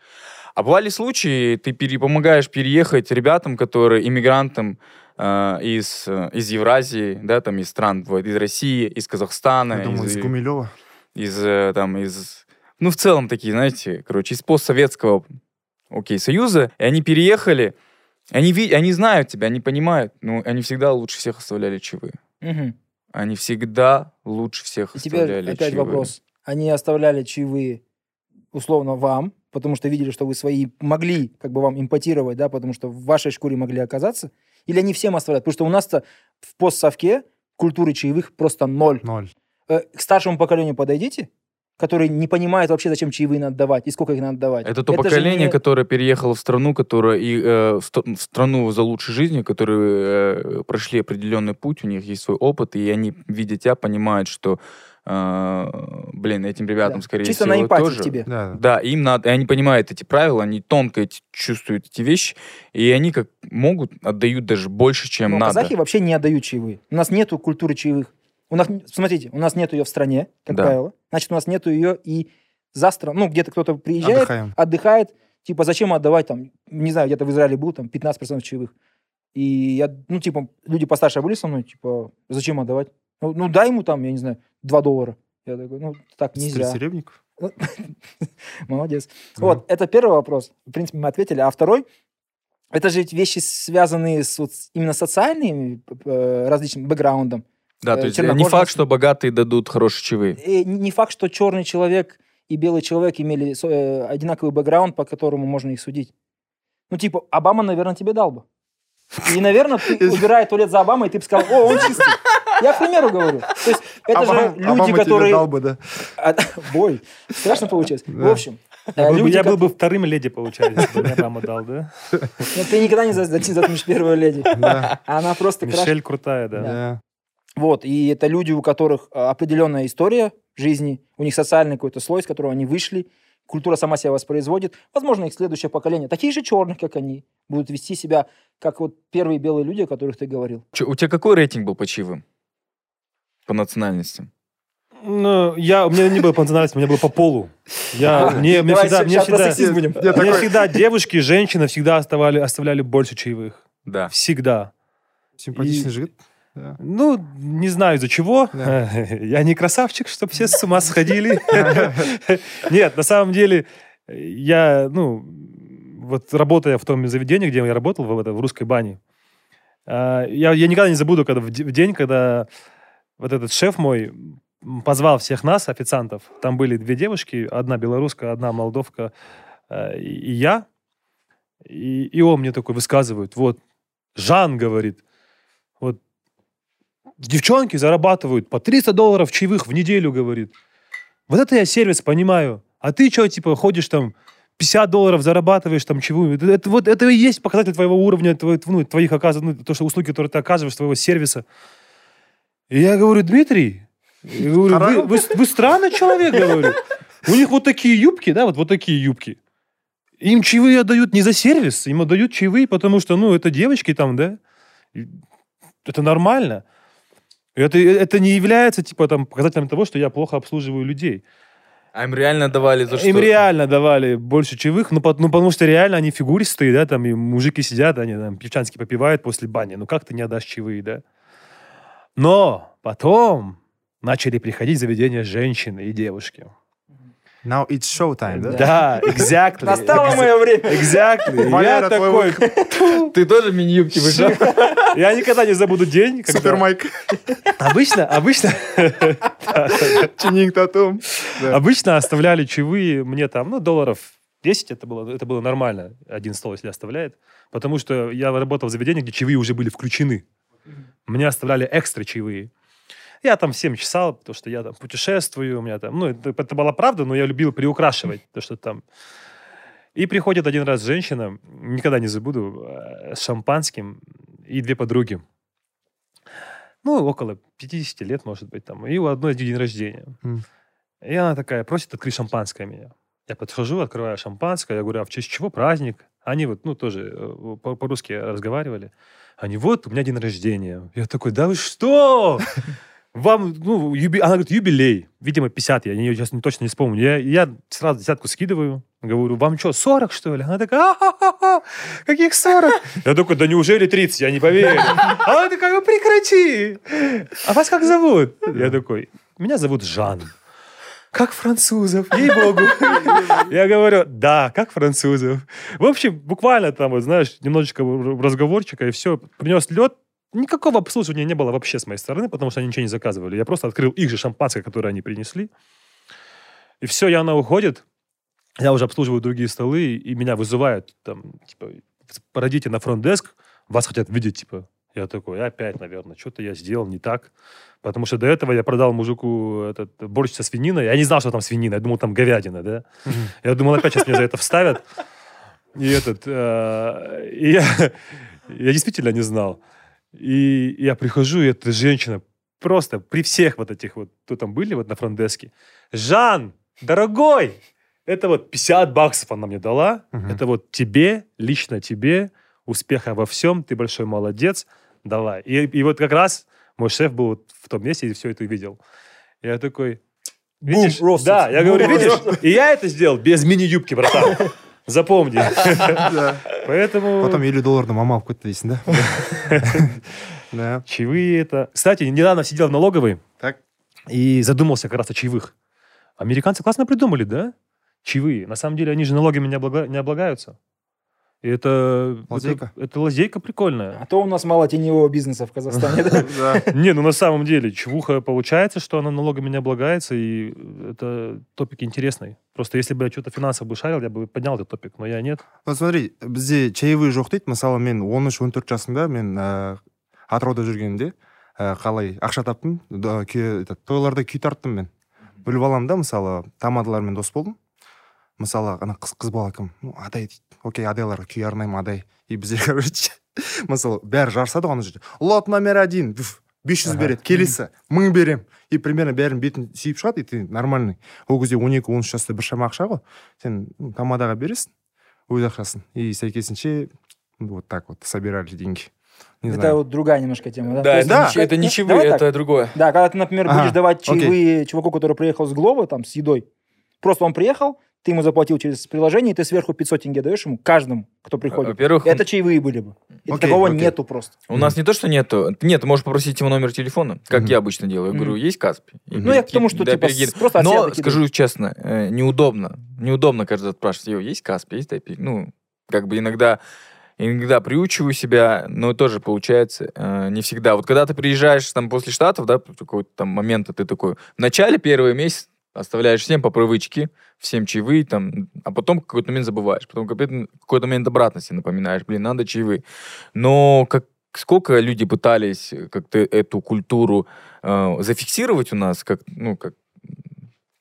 А бывали случаи, ты пере, помогаешь переехать ребятам, которые, иммигрантам, э, из, э, из Евразии, да, там из стран, вот, из России, из Казахстана, Я думаю, из, из Гумилева. из, э, там, из, ну, в целом такие, знаете, короче, из постсоветского, окей, союза, и они переехали, они, ви- они знают тебя, они понимают, но они всегда лучше всех оставляли чаевые. Мгм. Они всегда лучше всех И теперь оставляли опять чаевые. вопрос. Они оставляли чаевые условно вам, потому что видели, что вы свои могли как бы вам импотировать, да, потому что в вашей шкуре могли оказаться, или они всем оставляют? Потому что у нас-то в постсовке культуры чаевых просто ноль. Ноль. Э, К старшему поколению подойдите, который не понимает вообще, зачем чаевые надо давать и сколько их надо давать. Это то же поколение, не- которое переехало в страну, которая и э, в, ст- в страну за лучшей жизнью, которые э, прошли определенный путь, у них есть свой опыт, и они, видя тебя, понимают, что, э, блин, этим ребятам, Да. скорее Чисто всего, на эмпатии тоже. к тебе. Да. Да, им надо, и они понимают эти правила, они тонко эти, чувствуют эти вещи, и они как могут, отдают даже больше, чем Но надо. казахи вообще не отдают чаевые. У нас нету культуры чаевых. У нас, смотрите, у нас нету ее в стране, как Да. правило. Значит, у нас нету ее и за страну. Ну, где-то кто-то приезжает, Отдыхаем. отдыхает, типа, зачем отдавать там, не знаю, где-то в Израиле был, там, 15% чаевых. И я, ну, типа, люди постарше были со мной, типа, зачем отдавать? Ну, ну, дай ему там, я не знаю, 2 доллара. Я такой, ну, так нельзя. Стрельцеребников. Молодец. Вот, это первый вопрос. В принципе, мы ответили. А второй, это же вещи, связанные с вот именно социальными э, различным бэкграундом. Да, э, то есть э, не факт, что богатые дадут хорошие чаевые. И не факт, что черный человек и белый человек имели э, одинаковый бэкграунд, по которому можно их судить. Ну, типа, Обама, наверное, тебе дал бы. И, наверное, ты, убирая туалет за Обамой, ты бы сказал, о, он чистый. Я к примеру говорю. То есть, это Обама- же люди, Обама тебе которые... дал бы, да. А, Бой. Страшно получилось. В Да. общем, э, Я был, бы- люди, я был ко- бы вторым леди, получается, если бы мне Обама дал, да? Ну, ты никогда не за- за- затмишь первую леди. Да. Она просто краш- Мишель крутая, да. Да. Вот, и это люди, у которых а, определенная история жизни, у них социальный какой-то слой, с которого они вышли, культура сама себя воспроизводит. Возможно, их следующее поколение, такие же черных, как они, будут вести себя, как вот первые белые люди, о которых ты говорил. Чё, у тебя какой рейтинг был по чаевым? По национальностям? Ну, я, у меня не было по национальности, у меня было по полу. Я, мне, мне всегда, мне всегда, мне такой, всегда девушки, женщины всегда оставляли, оставляли больше чаевых. Да. Всегда. симпатичный И- жигит. Да. Ну, не знаю из-за чего. Да. Я не красавчик, чтобы все с ума сходили. Нет, на самом деле, я, ну, вот работая в том заведении, где я работал, в, это, в русской бане, а, я, я никогда не забуду, когда в день, когда вот этот шеф мой позвал всех нас, официантов, там были две девушки, одна белорусская, одна молдовка, э, и, я, и, и он мне такой высказывает, вот, Жан говорит, вот, девчонки зарабатывают по 300 долларов чаевых в неделю, говорит. Вот это я сервис понимаю. А ты что, типа, ходишь там, 50 долларов зарабатываешь там чего? Это, это вот это и есть показатель твоего уровня, твоих, ну, твоих оказываний, ну, то, что услуги, которые ты оказываешь, твоего сервиса. И я говорю, Дмитрий, я говорю, вы, вы, вы странный человек, говорю. У них вот такие юбки, да, вот, вот такие юбки. Им чаевые отдают не за сервис, им отдают чаевые, потому что, ну, это девочки там, да. Это нормально. Это, это не является, типа, там, показателем того, что я плохо обслуживаю людей. А им реально давали за что? Им реально давали больше чаевых, ну, по- ну, потому что реально они фигуристые, да, там, и мужики сидят, они там певчански попивают после бани. Ну, как ты не отдашь чаевые, да? Но потом начали приходить заведения женщины и девушки. Now it's show time, да? Да, exactly. Настало мое время. Exactly. Я Валера, такой, Ты тоже в мини-юбке вышел? я никогда не забуду день, когда... Супермайк. Обычно, обычно, Чининг татум. Обычно оставляли чаевые мне там, ну, долларов 10, это было, это было нормально, один стол, если оставляет. Потому что я работал в заведении, где чаевые уже были включены. Мне оставляли экстра чаевые. Я там всем чесал, потому что я там путешествую, у меня там, ну, это, это была правда, но я любил приукрашивать, то, что там... И приходит один раз женщина, никогда не забуду, э, с шампанским и две подруги. Ну, около 50 лет, может быть, там. И у одной день рождения. М. И она такая просит открыть шампанское меня. Я подхожу, открываю шампанское, я говорю, а в честь чего праздник? Они вот, ну, тоже э, по- по-русски разговаривали. Они, вот, у меня день рождения. Я такой, да вы что? вам, ну, юби... она говорит, юбилей. Видимо, 50, я не, сейчас не, точно не вспомню. Я, я сразу десятку скидываю, говорю, вам что, 40, что ли? Она такая, а-ха-ха-ха, каких 40? Я такой, да неужели 30, я не поверю. Она такая, ну прекрати. А вас как зовут? Я такой, меня зовут Жан. Как французов, ей-богу. Я говорю, да, как французов. В общем, буквально там, вот, знаешь, немножечко разговорчика, и все. Принес лед, Никакого обслуживания не было вообще с моей стороны, потому что они ничего не заказывали. Я просто открыл их же шампанское, которое они принесли. И все, и она уходит. Я уже обслуживаю другие столы, и меня вызывают, там, типа, пройдите на фронт-деск, вас хотят видеть, типа. Я такой, опять, наверное, что-то я сделал не так. Потому что до этого я продал мужику этот борщ со свининой. Я не знал, что там свинина. Я думал, там говядина, да. Я думал, опять сейчас мне за это вставят. И этот... Э, и я, я действительно не знал. И я прихожу, и эта женщина просто при всех вот этих вот, кто там были вот на фронтдеске, Жан, дорогой, это вот 50 баксов она мне дала, это вот тебе, лично тебе, успеха во всем, ты большой молодец, давай. И, и вот как раз мой шеф был вот в том месте и все это увидел. Я такой, видишь? Boom, да, я говорю, видишь, и я это сделал без мини-юбки, братан. Запомни. Поэтому... Потом елу долларды мама алып кетті дейсің да? Да. Чаевые это. Кстати недавно сидел в налоговой так. и задумался как раз о чаевых. Американцы классно придумали да? Чаевые. На самом деле они же налогами не, облага... не облагаются это лазейка. Это, это лазейка прикольная. А то у нас мало теневого бизнеса в Казахстане. Не, ну на самом деле, чевуха получается, что она налогами не облагается, и это топик интересный. Просто если бы я что-то финансово бы шарил, я бы поднял этот топик, но я нет. Вот смотри, бізде чаевые жоқ дейді мысалы мен он үш он төрт жасымда мен атырауда жүргенде қалай ақша таптым тойларда күй тарттым мен біліп аламын да мысалы тамадалармен дос болдым мысалы ана қыз қыз бала кім ну адай дейді окей адайларға күй арнаймын адай и бізде короче мысалы бәрі жарысады ғой ана жерде лот номер один бес жүз береді келесі мың берем и примерно бәрінің бетін сүйіп шығады и ты нормальный ол кезде он екі он үш жаста біршама ақша ғой сен тамадаға бересің өз ақшасын и сәйкесінше вот так вот собирали деньги не это знаю. вот другая немножко тема, да? Да, это, да. Не, это не чаевые, это так. другое. Да, когда ты, например, будешь ага, давать чаевые окей. чуваку, который приехал с Глова, там, с едой. Просто он приехал, ты ему заплатил через приложение, и ты сверху 500 тенге даешь ему, каждому, кто приходит. Во-первых... Это чаевые были бы. И окей, такого окей. нету просто. У нас не то, что нету. Нет, ты можешь попросить его номер телефона, как mm-hmm. я обычно делаю. Я говорю, есть Каспи? Ну, я к тому, что да, типа, перегид... просто Но, скажу честно, э, неудобно. Неудобно каждый раз спрашивать, его есть Каспи, есть Тайпи? Ну, как бы иногда иногда приучиваю себя, но тоже получается э, не всегда. Вот когда ты приезжаешь там после Штатов, да, какой-то там момента, ты такой, в начале первый месяц оставляешь всем по привычке, всем чаевые, там, а потом какой-то момент забываешь, потом какой-то момент обратно себе напоминаешь, блин, надо чаевые. Но как сколько люди пытались как-то эту культуру э, зафиксировать у нас, как, ну, как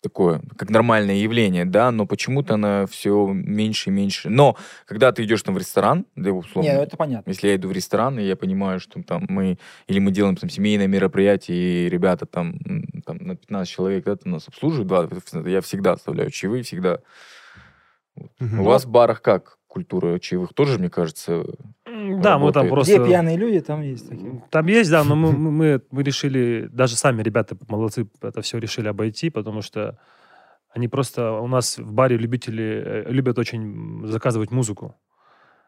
такое, как нормальное явление, да, но почему-то она все меньше и меньше. Но когда ты идешь там в ресторан, да, условно, Нет, это понятно. Если я иду в ресторан, и я понимаю, что там мы, или мы делаем там семейное мероприятие, и ребята там, там на 15 человек, да, там нас обслуживают, да, я всегда оставляю чаевые, всегда. Угу. У вас в барах как? Культура чаевых тоже, мне кажется, да, работает. мы там просто... Где пьяные люди, там есть такие. Там есть, да, но мы, мы, мы решили, даже сами ребята молодцы, это все решили обойти, потому что они просто... У нас в баре любители э, любят очень заказывать музыку.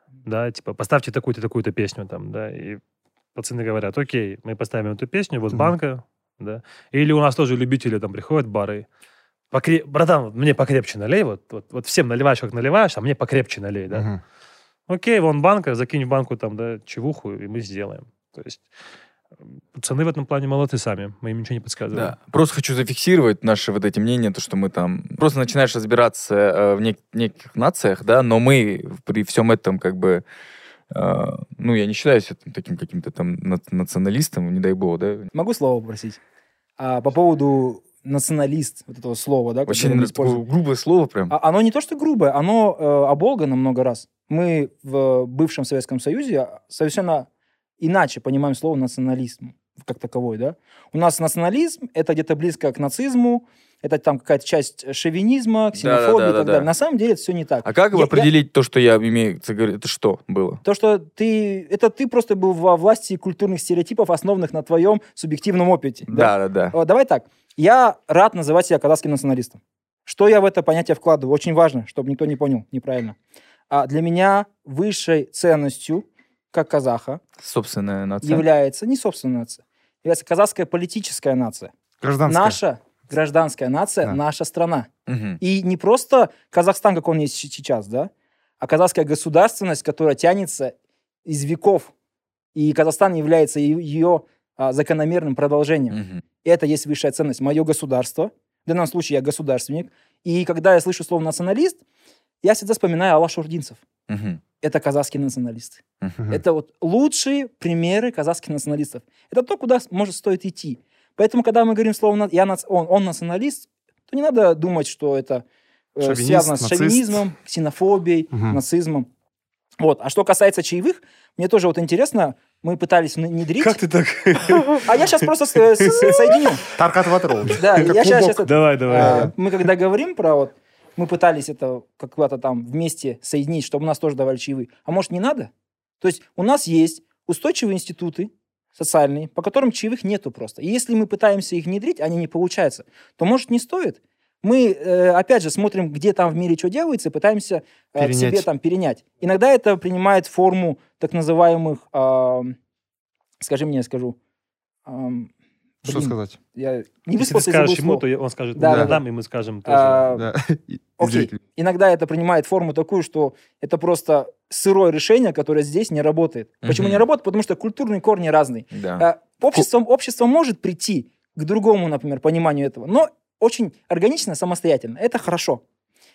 Да, типа, поставьте такую-то, такую-то песню там, да, и пацаны говорят, окей, мы поставим эту песню, вот банка, да. Или у нас тоже любители там приходят в бары, покре... братан, мне покрепче налей, вот, вот, вот всем наливаешь, как наливаешь, а мне покрепче налей, да. Mm-hmm. Окей, вон банка, закинь в банку там, да, чевуху, и мы сделаем. То есть пацаны в этом плане молодцы сами, мы им ничего не подсказываем. Да. Просто хочу зафиксировать наши вот эти мнения, то, что мы там... Просто начинаешь разбираться э, в нек- неких нациях, да, но мы при всем этом как бы... Э, ну, я не считаю себя таким каким-то там националистом, не дай бог, да. Могу слово попросить? А, по поводу националист, вот этого слова, да? Вообще не грубое слово прям. А, оно не то, что грубое, оно э, оболгано много раз. Мы в бывшем Советском Союзе совершенно иначе понимаем слово национализм как таковой, да. У нас национализм — это где-то близко к нацизму, это там какая-то часть шовинизма, ксенофобии и так Да-да-да-да-да. далее. На самом деле это все не так. А как Я- я- определить то, что я имею, это что было? То, что ты... Это ты просто был во власти культурных стереотипов, основанных на твоем субъективном опыте. Да, да, да. О, Давай так. Я рад называть себя казахским националистом. Что я в это понятие вкладываю? Очень важно, чтобы никто не понял неправильно. А для меня высшей ценностью, как казаха, Собственная нация. является не собственная нация, является казахская политическая нация. гражданская Наша гражданская нация, Да. наша страна. Мгм. И не просто Казахстан, как он есть сейчас, да, а казахская государственность, которая тянется из веков. И Казахстан является ее а, закономерным продолжением. Мгм. Это есть высшая ценность. Мое государство. В данном случае я государственник. И когда я слышу слово националист, я всегда вспоминаю Алла Шурдинцев. Мгм. Это казахские националисты. Мгм. Это вот лучшие примеры казахских националистов. Это то, куда может стоит идти. Поэтому, когда мы говорим слово я он, он националист, то не надо думать, что это э, Шовинист, связано с нацист. шовинизмом, ксенофобией, Мгм. нацизмом. Вот. А что касается чаевых, мне тоже вот интересно, мы пытались внедрить... Как ты так? А я сейчас просто с- соединю. тарқатып жатыр ол Да, я сейчас. Давай, давай. а, мы когда говорим про вот, мы пытались это как то там вместе соединить, чтобы у нас тоже давали чаевые. А может не надо? То есть у нас есть устойчивые институты социальные, по которым чаевых нету просто. И если мы пытаемся их внедрить, они не получаются, то может не стоит. Мы, э, опять же, смотрим, где там в мире что делается, и пытаемся э, Перенять. себе там перенять. Иногда это принимает форму так называемых, скажи мне, я скажу, ам, что блин, сказать я не Если ты скажешь ему, то он скажет Да, да, нам, и мы скажем тоже. А, да Окей. Иногда это принимает форму такую, что это просто сырое решение, которое здесь не работает. Почему не работает? Потому что культурные корни разные. Да. А, Общество, общество может прийти к другому, например, пониманию этого, но очень органично, самостоятельно. Это хорошо.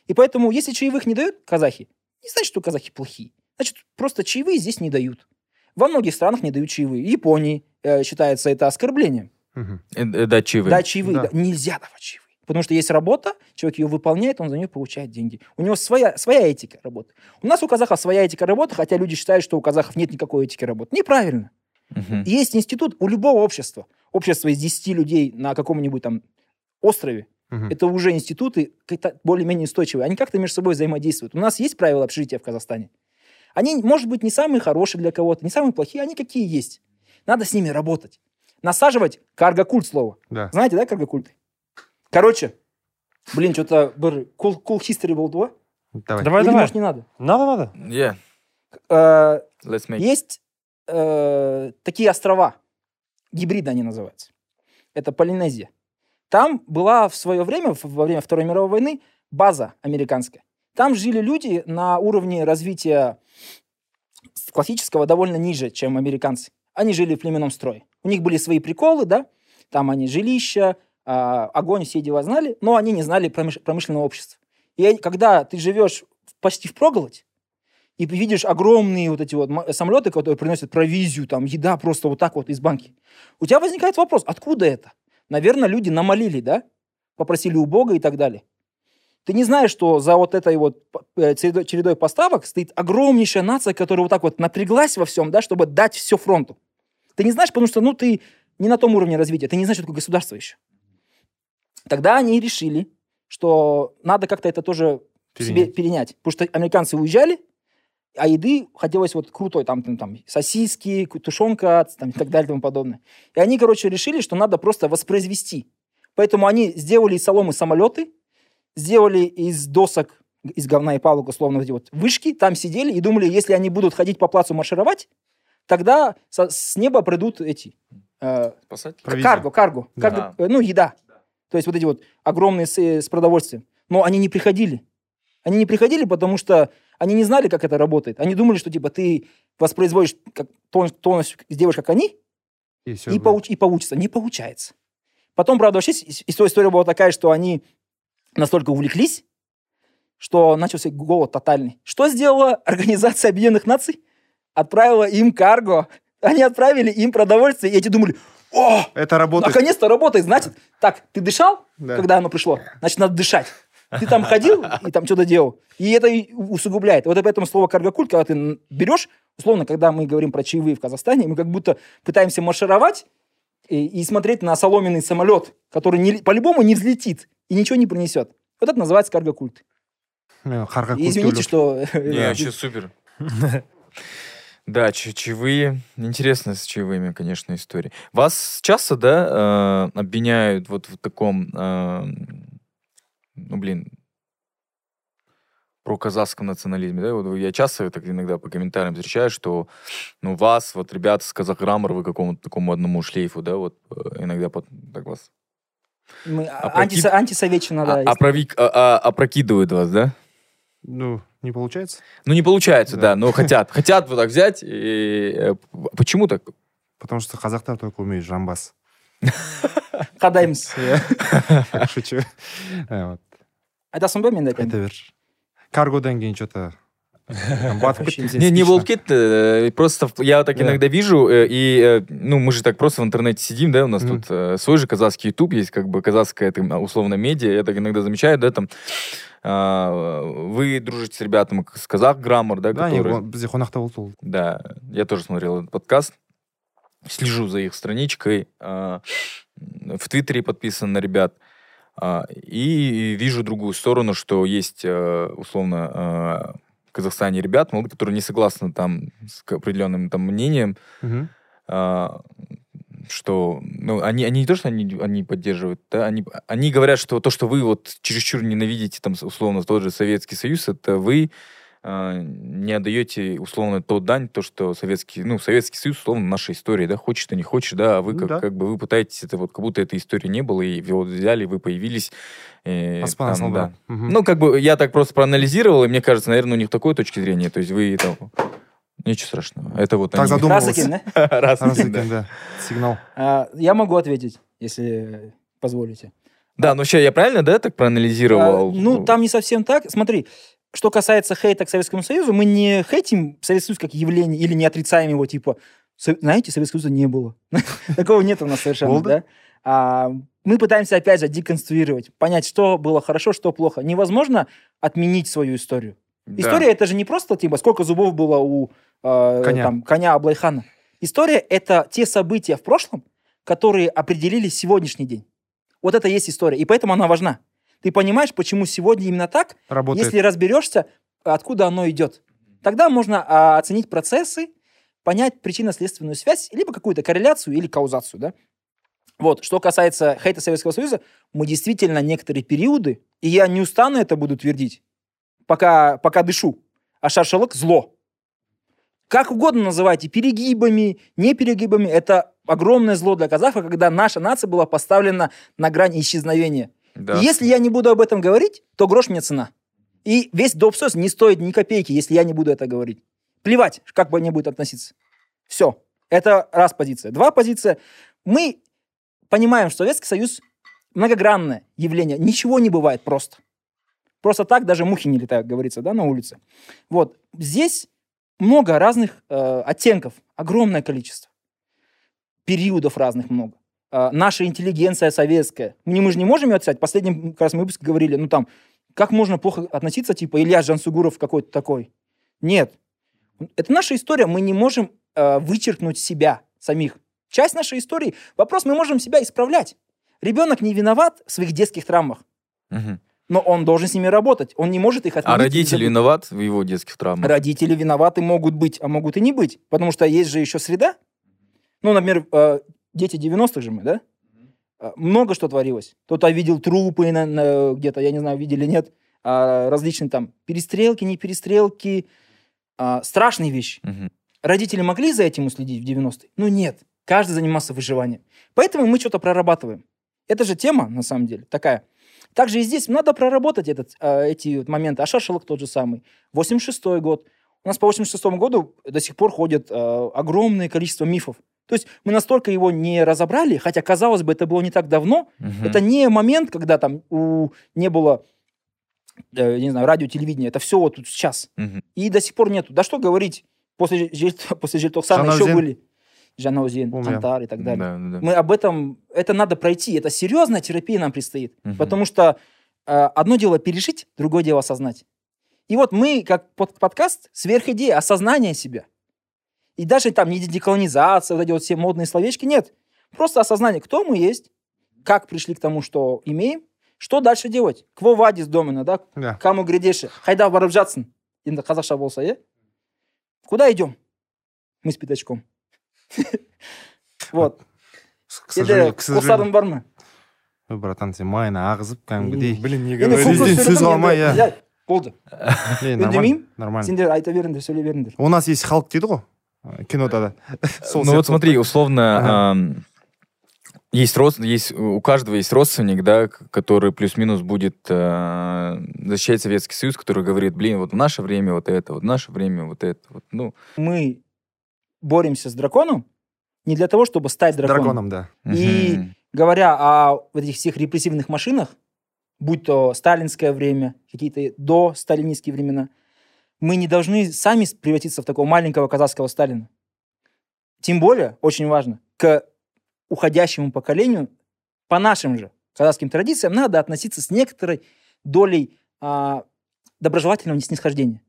И поэтому, если чаевых не дают казахи, не значит, что казахи плохие. Значит, просто чаевые здесь не дают. Во многих странах не дают чаевые. В Японии э, считается это оскорблением. Мгм. Э, э, Да, чаевые. Да, чаевые. Да. да. Нельзя давать чаевые. Потому что есть работа, человек ее выполняет, он за нее получает деньги. У него своя, своя этика работы. У нас у казахов своя этика работы, хотя люди считают, что у казахов нет никакой этики работы. Неправильно. Мгм. Есть институт у любого общества. Общество из 10 людей на каком-нибудь там острове. Мгм. Это уже институты более-менее устойчивые. Они как-то между собой взаимодействуют. У нас есть правила общежития в Казахстане. Они, может быть, не самые хорошие для кого-то, не самые плохие, они какие есть. Надо с ними работать. Насаживать карго-культ слово. да Знаете, да, карго-культы? Короче, блин, что-то cool, cool history был, да? давай Давай, Или, давай. может, не надо? Надо, надо. Yeah, Э, let's make. Есть э, такие острова, гибриды они называются. Это Полинезия. Там была в свое время, во время Второй мировой войны, база американская. Там жили люди на уровне развития классического довольно ниже, чем американцы. Они жили в племенном строе. У них были свои приколы, да, там они жилища, а, огонь, все дела знали, но они не знали промыш- промышленного общества. И когда ты живешь почти в проголодь, и видишь огромные вот эти вот самолеты, которые приносят провизию, там, еда просто вот так вот из банки. У тебя возникает вопрос, откуда это? Наверное, люди намолили, да? Попросили у Бога и так далее. Ты не знаешь, что за вот этой вот э, чередой поставок стоит огромнейшая нация, которая вот так вот напряглась во всем, да, чтобы дать все фронту. Ты не знаешь, потому что, ну, ты не на том уровне развития, ты не знаешь, что такое государство еще. Тогда они решили, что надо как-то это тоже себе Перенять. перенять. Потому что американцы уезжали, а еды хотелось вот крутой, там, там, там сосиски, тушенка там, и так далее и тому подобное. И они, короче, решили, что надо просто воспроизвести. Поэтому они сделали из соломы самолеты, сделали из досок, из говна и палок, условно, эти вот вышки, там сидели и думали, если они будут ходить по плацу маршировать, тогда со- с неба придут эти э. Карго, карго. Да. карго, э, ну, еда. То есть вот эти вот огромные с, э, с продовольствием. Но они не приходили. Они не приходили, потому что они не знали, как это работает. Они думали, что типа ты воспроизводишь как, тон- полностью сделаешь, как они, и и, получ- и получится. Не получается. Потом, правда, вообще история была такая, что они настолько увлеклись, что начался голод тотальный. Что сделала Организация Объединенных Наций? Отправила им карго. Они отправили им продовольствие, и эти думали, о, это работает Наконец-то работает, значит, так, ты дышал, Да. когда оно пришло? Значит, надо дышать. Ты там ходил и там что-то делал. И это усугубляет. Вот поэтому слово каргокульт, когда ты берешь, условно, когда мы говорим про чаевые в Казахстане, мы как будто пытаемся маршировать и, и смотреть на соломенный самолет, который не- по-любому не взлетит. и ничего не принесет. Вот это называется карго-культ. И Извините, что... Не, вообще супер. Да, чаевые. Интересно с чаевыми, конечно, история. Вас часто, да, э, обвиняют вот в таком, э, ну, блин, про казахском национализме, да? Вот я часто так иногда по комментариям встречаю, что, ну, вас, вот, ребята с казахграммар, вы какому-то такому одному шлейфу, да, вот, э, иногда под- так вас Мы А антиса- антисоветчина, да. а- есть. опрови- а- а- опрокидывают вас, да? Ну, не получается. Ну, не получается, Да. да, но хотят. Хотят вот так взять. И, э, почему так? Потому что қазақтар только умеют жамбас. Қадаймыз. Шучу. Э, вот. айтасың ба мен де айтайын айта берші каргодан кейін что то батып Вообще кетті Не, не спично. болып кетті. э, Просто в- я так Да. иногда вижу, э, и, э, ну, мы же так просто в интернете сидим, да, у нас Мгм. тут э, свой же казахский YouTube есть, как бы казахская, там, условно, медиа. Я так иногда замечаю, да, там, а, вы дружите с ребятами с казах граммар, да, да ол- бізде қонақта болды ол Да, я тоже смотрел этот подкаст. Слежу за их страничкой. а, В Твиттере подписан на ребят. а, И вижу другую сторону, что есть, э, условно, э, в Казахстане ребят, которые не согласны там с определенным там мнением, Мгм. Что, ну, они, они не то, что они, они поддерживают, да, они, они говорят, что то, что вы вот чересчур ненавидите, там, условно, тот же Советский Союз, это вы а, не отдаете, условно, тот дань, то, что Советский, ну, Советский Союз, условно, наша история, да, хочешь ты, не хочешь, да, а вы Ну как, да. как бы, вы пытаетесь это вот, как будто этой истории не было, и вот взяли, вы появились. э, аспан там, да. Мгм. Ну, как бы, я так просто проанализировал, и мне кажется, наверное, у них такой точки зрения, то есть вы там... Ничего страшного. Это вот Так они- задумывался. Да? Екен, да. сигнал А, Я могу ответить, если позволите. Да, ну сейчас я правильно, да, так проанализировал? А, ну, там не совсем так. Смотри, что касается хейта к Советскому Союзу, мы не хейтим Советский Союз как явление или не отрицаем его, типа, «Со- знаете, Советского Союза не было. Такого нет у нас совершенно, да? А, Мы пытаемся, опять же, деконструировать, понять, что было хорошо, что плохо. Невозможно отменить свою историю. Да. История это же не просто типа сколько зубов было у э, Коня. там, коня Аблайхана. История это те события в прошлом, которые определили сегодняшний день. Вот это и есть история, и поэтому она важна. Ты понимаешь, почему сегодня именно так, работает если разберешься, откуда оно идет. Тогда можно а, оценить процессы, понять причинно-следственную связь, либо какую-то корреляцию или каузацию, да? Вот, что касается хейта Советского Союза, мы действительно некоторые периоды, и я не устану это буду твердить, пока, пока дышу, а шаршалык – зло. Как угодно называйте, перегибами, не перегибами, это огромное зло для казахов, когда наша нация была поставлена на грань исчезновения. Да. И Если я не буду об этом говорить, то грош мне цена. И весь допсос не стоит ни копейки, если я не буду это говорить. Плевать, как бы они будут относиться. Все. Это раз позиция. Два позиция. Мы понимаем, что Советский Союз многогранное явление. Ничего не бывает просто. Просто так даже мухи не летают, говорится, да, на улице. Вот. Здесь много разных э, оттенков, огромное количество. Периодов разных много. Э, наша интеллигенция советская. Мы, мы же не можем ее отсять. В последнем как раз мы выпуске говорили, ну там, как можно плохо относиться, типа, Илья Жансугуров какой-то такой. Нет. Это наша история. Мы не можем э, вычеркнуть себя самих. Часть нашей истории. Вопрос, мы можем себя исправлять. Ребенок не виноват в своих детских травмах, Мгм. Но он должен с ними работать. Он не может их отменить. А родители виноват в его детских травмах? Родители виноваты могут быть, а могут и не быть. Потому что есть же еще среда. Ну, например, э, дети 90-х же мы, да? Э, Много что творилось. Кто-то видел трупы на- на- где-то, я не знаю, видели, нет. А, различные там перестрелки, не перестрелки. А, страшные вещи. Мгм. Родители могли за этим уследить в 90-е? Ну, нет. Каждый занимался выживанием. Поэтому мы что-то прорабатываем. Это же тема, на самом деле, такая. Также и здесь надо проработать этот, э, эти вот моменты. А шашалок тот же самый. 86 год. У нас по 86 году до сих пор ходит э, огромное количество мифов. То есть мы настолько его не разобрали, хотя, казалось бы, это было не так давно. Мгм. Это не момент, когда там у, не было, э, не знаю, радио, телевидения. Это все вот тут сейчас. Мгм. И до сих пор нету. Да что говорить, после, после Жельтоксана еще были. Помню. Кантар и так далее. Да, да, да. Мы об этом, это надо пройти, это серьезная терапия нам предстоит. Мгм. Потому что э, одно дело пережить, другое дело осознать. И вот мы, как под- подкаст, сверхидея, осознание себя. И даже там не деколонизация, вот эти вот все модные словечки, нет. Просто осознание, кто мы есть, как пришли к тому, что имеем, Что дальше делать? Кво вадис домена, да? да Каму грядеші. Қайда барып жатсың? Енді қазақша болса, иә? Куда идем? Мы с пятачком Вот. к сожалению, Енді к сожалению. қосарың бар ма? Ой, братан сен майына ағызып кәдімгідей Блин, не Енді говори. көп Сөзден сөз сөйледім, қалмай, енді- иә. иә, Болды. Не, Үндемеймін. нормально нормально Сендер айта беріңдер, сөйлей беріңдер. у нас есть халық дейді ғой э, кинода да Сол Ну вот сияқты смотри, условно, Ага. ам, есть, род, есть у каждого есть родственник, да, к- который плюс-минус будет э, защищать Советский Союз, который говорит, блин, вот в наше время вот это, вот в наше время вот это, вот, ну. Мы боремся с драконом не для того, чтобы стать драконом. драконом да И мгм. говоря о вот этих всех репрессивных машинах, будь то сталинское время, какие-то до сталинистские времена, мы не должны сами превратиться в такого маленького казахского Сталина. Тем более, очень важно, к уходящему поколению по нашим же казахским традициям надо относиться с некоторой долей а, доброжелательного снисхождения.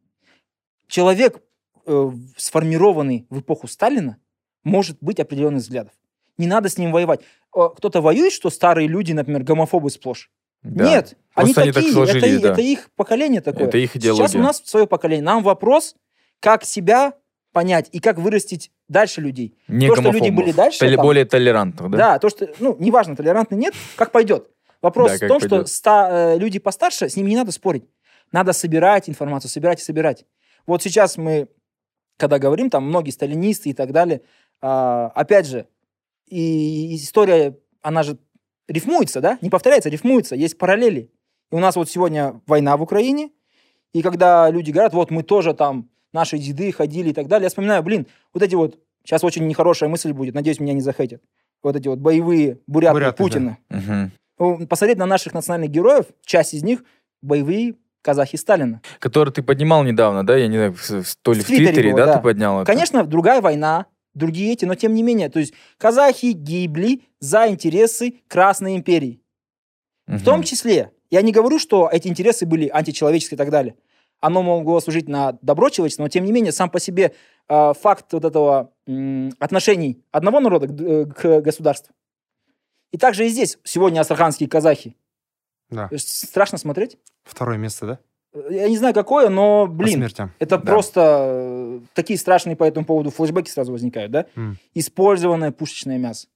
Человек, э, сформированный в эпоху Сталина, может быть определенных взглядов. Не надо с ним воевать. Э, Кто-то воюет, что старые люди, например, гомофобы сплошь. Да. Нет, они Просто они так такие, сложились, это, и- да. это их поколение такое. Это их Сейчас идеология. у нас свое поколение. Нам вопрос, как себя понять и как вырастить дальше людей. Не то, что люди были дальше, Толе- там- более толерантных, да? Да? то, что, ну, неважно, толерантный нет, как пойдет. Вопрос Да, в том, пойдет. что ста- э, люди постарше, с ними не надо спорить. Надо собирать информацию, собирать и собирать. Вот сейчас мы, когда говорим, там многие сталинисты и так далее, а, опять же, и история, она же рифмуется, да? Не повторяется, рифмуется, есть параллели. И у нас вот сегодня война в Украине, и когда люди говорят, вот мы тоже там, наши деды ходили и так далее, я вспоминаю, блин, вот эти вот, сейчас очень нехорошая мысль будет, надеюсь, меня не захейтят, вот эти вот боевые буряты, Буряты, да. Путина. Мгм. Ну, Посмотреть на наших национальных героев, часть из них боевые казахи Сталина. Который ты поднимал недавно, да? Я не знаю, то ли В в Твиттере Твиттере, было, да, да. ты поднял это? Конечно, другая война, другие эти, но тем не менее, то есть казахи гибли за интересы Красной империи. В том числе, я не говорю, что эти интересы были античеловеческие и так далее. Оно могло служить на добро человечество, но тем не менее, сам по себе э, факт вот этого м, отношений одного народа к, э, к государству. И также и здесь сегодня астраханские казахи. Да То есть Страшно смотреть. второе место да Э, Я не знаю, какое, но, блин, смертям это Да. просто э, такие страшные по этому поводу флешбеки сразу возникают, да? М. Использованное пушечное мясо.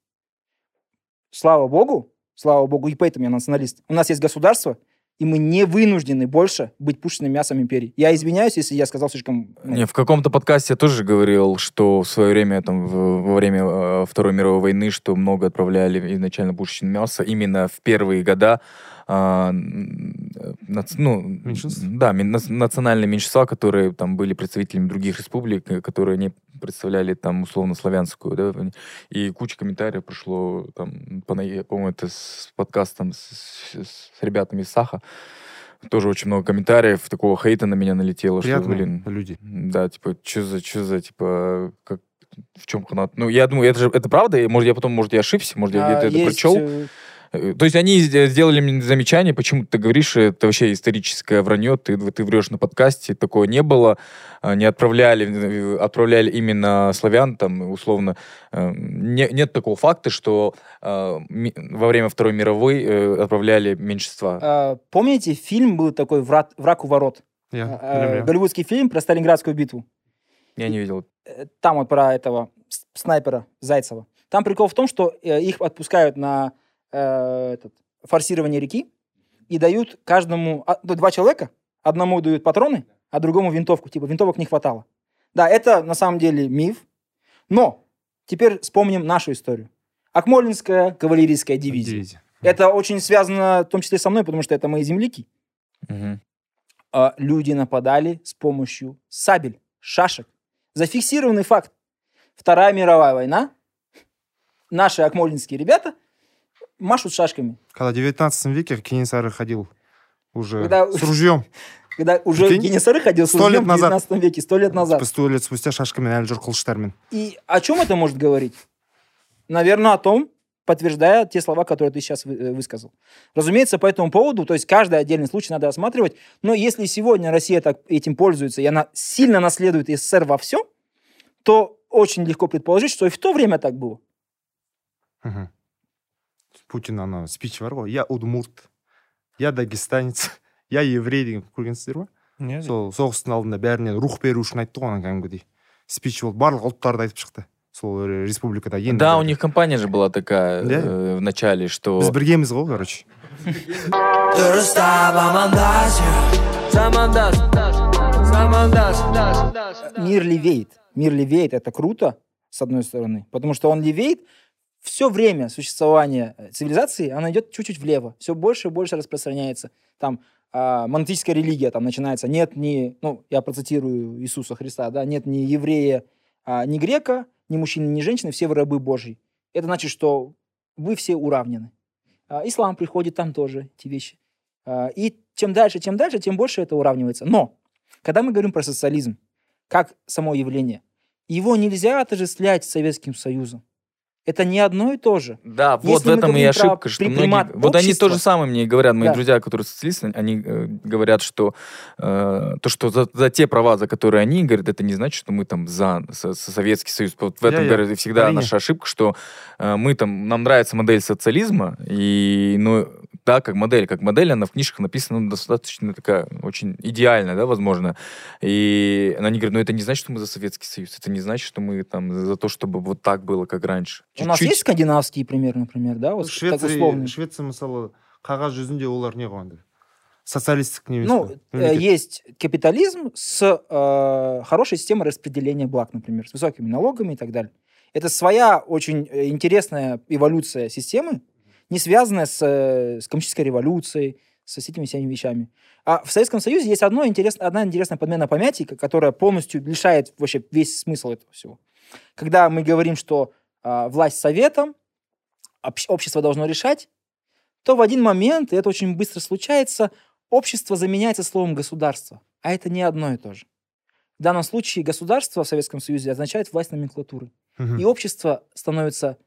Слава богу, слава богу, и поэтому я националист. У нас есть государство, и мы не вынуждены больше быть пушечным мясом империи. Я извиняюсь, если я сказал слишком... ну, Не, в каком-то подкасте я тоже говорил, что в свое время, там, в- во время э, Второй мировой войны, что много отправляли изначально пушечное мясо именно в первые года а, м, э, нац- ну, Меньшинств? Да, национальные меньшинства, которые там были представителями других республик, э, которые не представляли там условно славянскую, да, и куча комментариев пришло там, по, по-моему, это с подкастом с, с- с ребятами из Саха, тоже очень много комментариев, такого хейта на меня налетело, что, приятные блин, люди да, типа, что за, что за, типа, как, в чем канат? Ну, я думаю, это же, это правда? Может, я потом, может, я ошибся, может, я а, где-то это прочел? Э, То есть они сде- сделали мне замечание, почему ты говоришь, это вообще историческое вранье, ты, ты врешь на подкасте, такого не было, а, не отправляли, э, отправляли именно славян, там, условно, э, не- нет такого факта, что э, во время Второй мировой отправляли меньшинства. а, помните, фильм был такой «Враг, «Враг у ворот»? люблю. голливудский фильм про Сталинградскую битву. Я не видел. Там вот про этого снайпера Зайцева. Там прикол в том, что их отпускают на э, этот, форсирование реки и дают каждому... а, ну, два человека, одному дают патроны, а другому винтовку. Типа винтовок не хватало. Да, это на самом деле миф. Но теперь вспомним нашу историю. Акмолинская кавалерийская дивизия. Дивизия. Это очень связано в том числе со мной, потому что это мои земляки. Мгм. А люди нападали с помощью сабель, шашек. Зафиксированный факт. Вторая мировая война. Наши акмолинские ребята машут шашками. когда в 19 веке Кенесары ходил уже Когда- с ружьем Когда уже Прикинь, Генесары ходил с сто лет ружьем в назад. 19 веке, сто лет назад. типа сто лет спустя шашками әлі жүр қылыштармен И о чем это может говорить? Наверное, о том, подтверждая те слова, которые ты сейчас э, высказал. Разумеется, по этому поводу, то есть каждый отдельный случай надо осматривать, но если сегодня Россия так этим пользуется, и она сильно наследует СССР во всем, то очень легко предположить, что и в то время так было. Мгм путин ана спичі бар ғой я удмурт я дагестанец я еврей деген көргенсіздер ма Нет. сол соғыстың алдында бәріне рух беру үшін айтты ғой ана кәдімгідей спич болды барлық ұлттарды айтып шықты сол э, республикада енді Да, у них компания же была такая Да? э, в начале, что... біз біргеміз ғой короче дұрыстап амандас замандас замандас Мир левеет. Мир левеет, это круто, с одной стороны, потому что он левеет все время существования э, цивилизации, она идет чуть-чуть влево, все больше и больше распространяется. Там а, монотеистская религия там начинается, нет ни, ну, я процитирую Иисуса Христа, да, нет ни еврея, а, ни грека, ни мужчины, ни женщины, все вы рабы Божьи. Это значит, что вы все уравнены. А, ислам приходит, там тоже эти вещи. А, и чем дальше, чем дальше, тем больше это уравнивается. Но, когда мы говорим про социализм, как само явление, его нельзя отождествлять с Советским Союзом. Это не одно и то же. Да, вот Если в мы этом и ошибка, что многие... Вот они то же самое мне говорят, мои Да. друзья, которые социалисты, они э, говорят, что э, то, что за, за те права, за которые они говорят, это не значит, что мы там за со- со Советский Союз. Вот в этом, говорят, и всегда Арине. наша ошибка, что э, мы там, нам нравится модель социализма, и, ну, да, как модель, как модель, она в книжках написана ну, достаточно такая, очень идеальная, да, возможно. И они говорят, ну, это не значит, что мы за Советский Союз, это не значит, что мы там за то, чтобы вот так было, как раньше. У нас Чуть-чуть есть скандинавские примеры, например, да? Вот так швеция условные. швеция мысалы қағаз жүзінде олар не қылған социалистік не Ну, э, Мемлекет. есть капитализм с э, хорошей системой распределения благ, например, с высокими налогами и так далее. Это своя очень э, интересная эволюция системы, не связанная с, э, с коммунистической революцией, со этими всеми вещами. А в Советском Союзе есть одно интересно, одна интересная подмена понятий, которая полностью лишает вообще весь смысл этого всего. Когда мы говорим, что а, власть советом, общ- общество должно решать, то в один момент, и это очень быстро случается, общество заменяется словом государство. А это не одно и то же. В данном случае государство в Советском Союзе означает власть номенклатуры. Мгм. И общество становится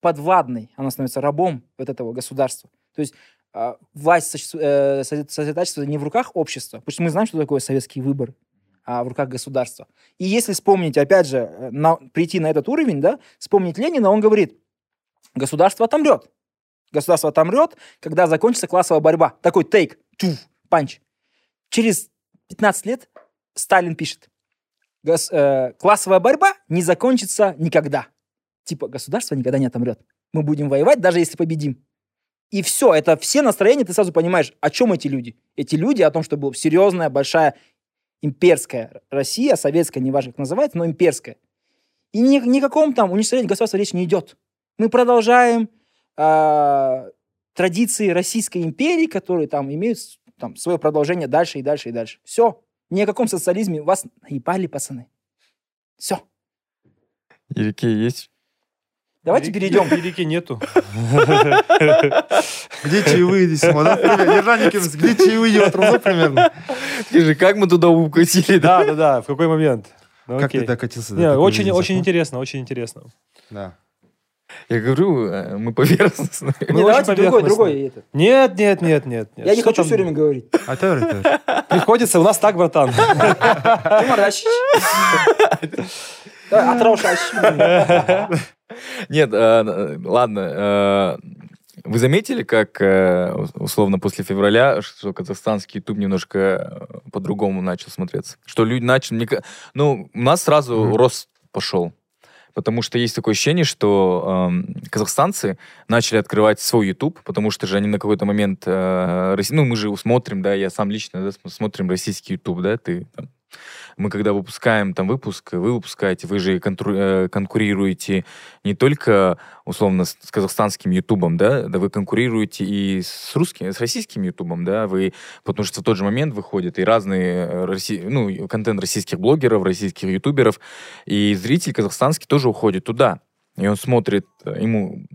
подвладной, оно становится рабом вот этого государства. То есть а, власть сосу- э, со- сосредотачивается не в руках общества, потому что мы знаем, что такое советский выбор, а в руках государства. И если вспомнить, опять же, э, на- прийти на этот уровень, да, вспомнить Ленина, он говорит, государство отомрет. Государство отомрет, когда закончится классовая борьба. Такой тейк, тюф, панч. Через 15 лет Сталин пишет, «Гос- э, классовая борьба не закончится никогда. Типа, государство никогда не отомрет. Мы будем воевать, даже если победим. И все, это все настроения, ты сразу понимаешь, о чем эти люди. Эти люди о том, что была серьезная, большая имперская Россия, советская, неважно как называется, но имперская. И ни, ни о каком там уничтожении государства речь не идет. Мы продолжаем а, традиции Российской империи, которые там имеют там, свое продолжение дальше и дальше и дальше. Все. Ни о каком социализме вас наебали, пацаны. Все. Ереке есть? Давайте перейдем. Велики нету. где чаевые дейсің ғой да Примерно, ержан екеуміз где чаевые отырмыз ғой примерно Скажи, как мы туда укатили, да? Да, да, да. В какой момент? Ну, как ты докатился очень, очень Сафа? интересно, очень интересно. да Я говорю, э, мы поверхностные. Мы давайте другой, другой. этот. Нет, нет, нет, нет. Я не хочу все время говорить. айта бер Приходится, у нас так, братан. Ты моращишь. Да, Атраушащий. Нет, э, ладно. э, Вы заметили, как э, условно после февраля, что казахстанский YouTube немножко э, по-другому начал смотреться? Что люди начали... Ну, у нас сразу рост пошел. Потому что есть такое ощущение, что эм, казахстанцы начали открывать свой YouTube, потому что же они на какой-то момент... э, Росси- Ну, мы же смотрим, да, я сам лично да, см- смотрим российский YouTube, да, ты там, мы когда выпускаем там выпуск, вы выпускаете, вы же э, конкурируете не только условно с, казахстанским ютубом, да, да вы конкурируете и с русским, с российским ютубом, да, вы, потому что в тот же момент выходят и разные, э, росси- ну, контент российских блогеров, российских ютуберов, и зритель казахстанский тоже уходит туда, и он смотрит, э, ему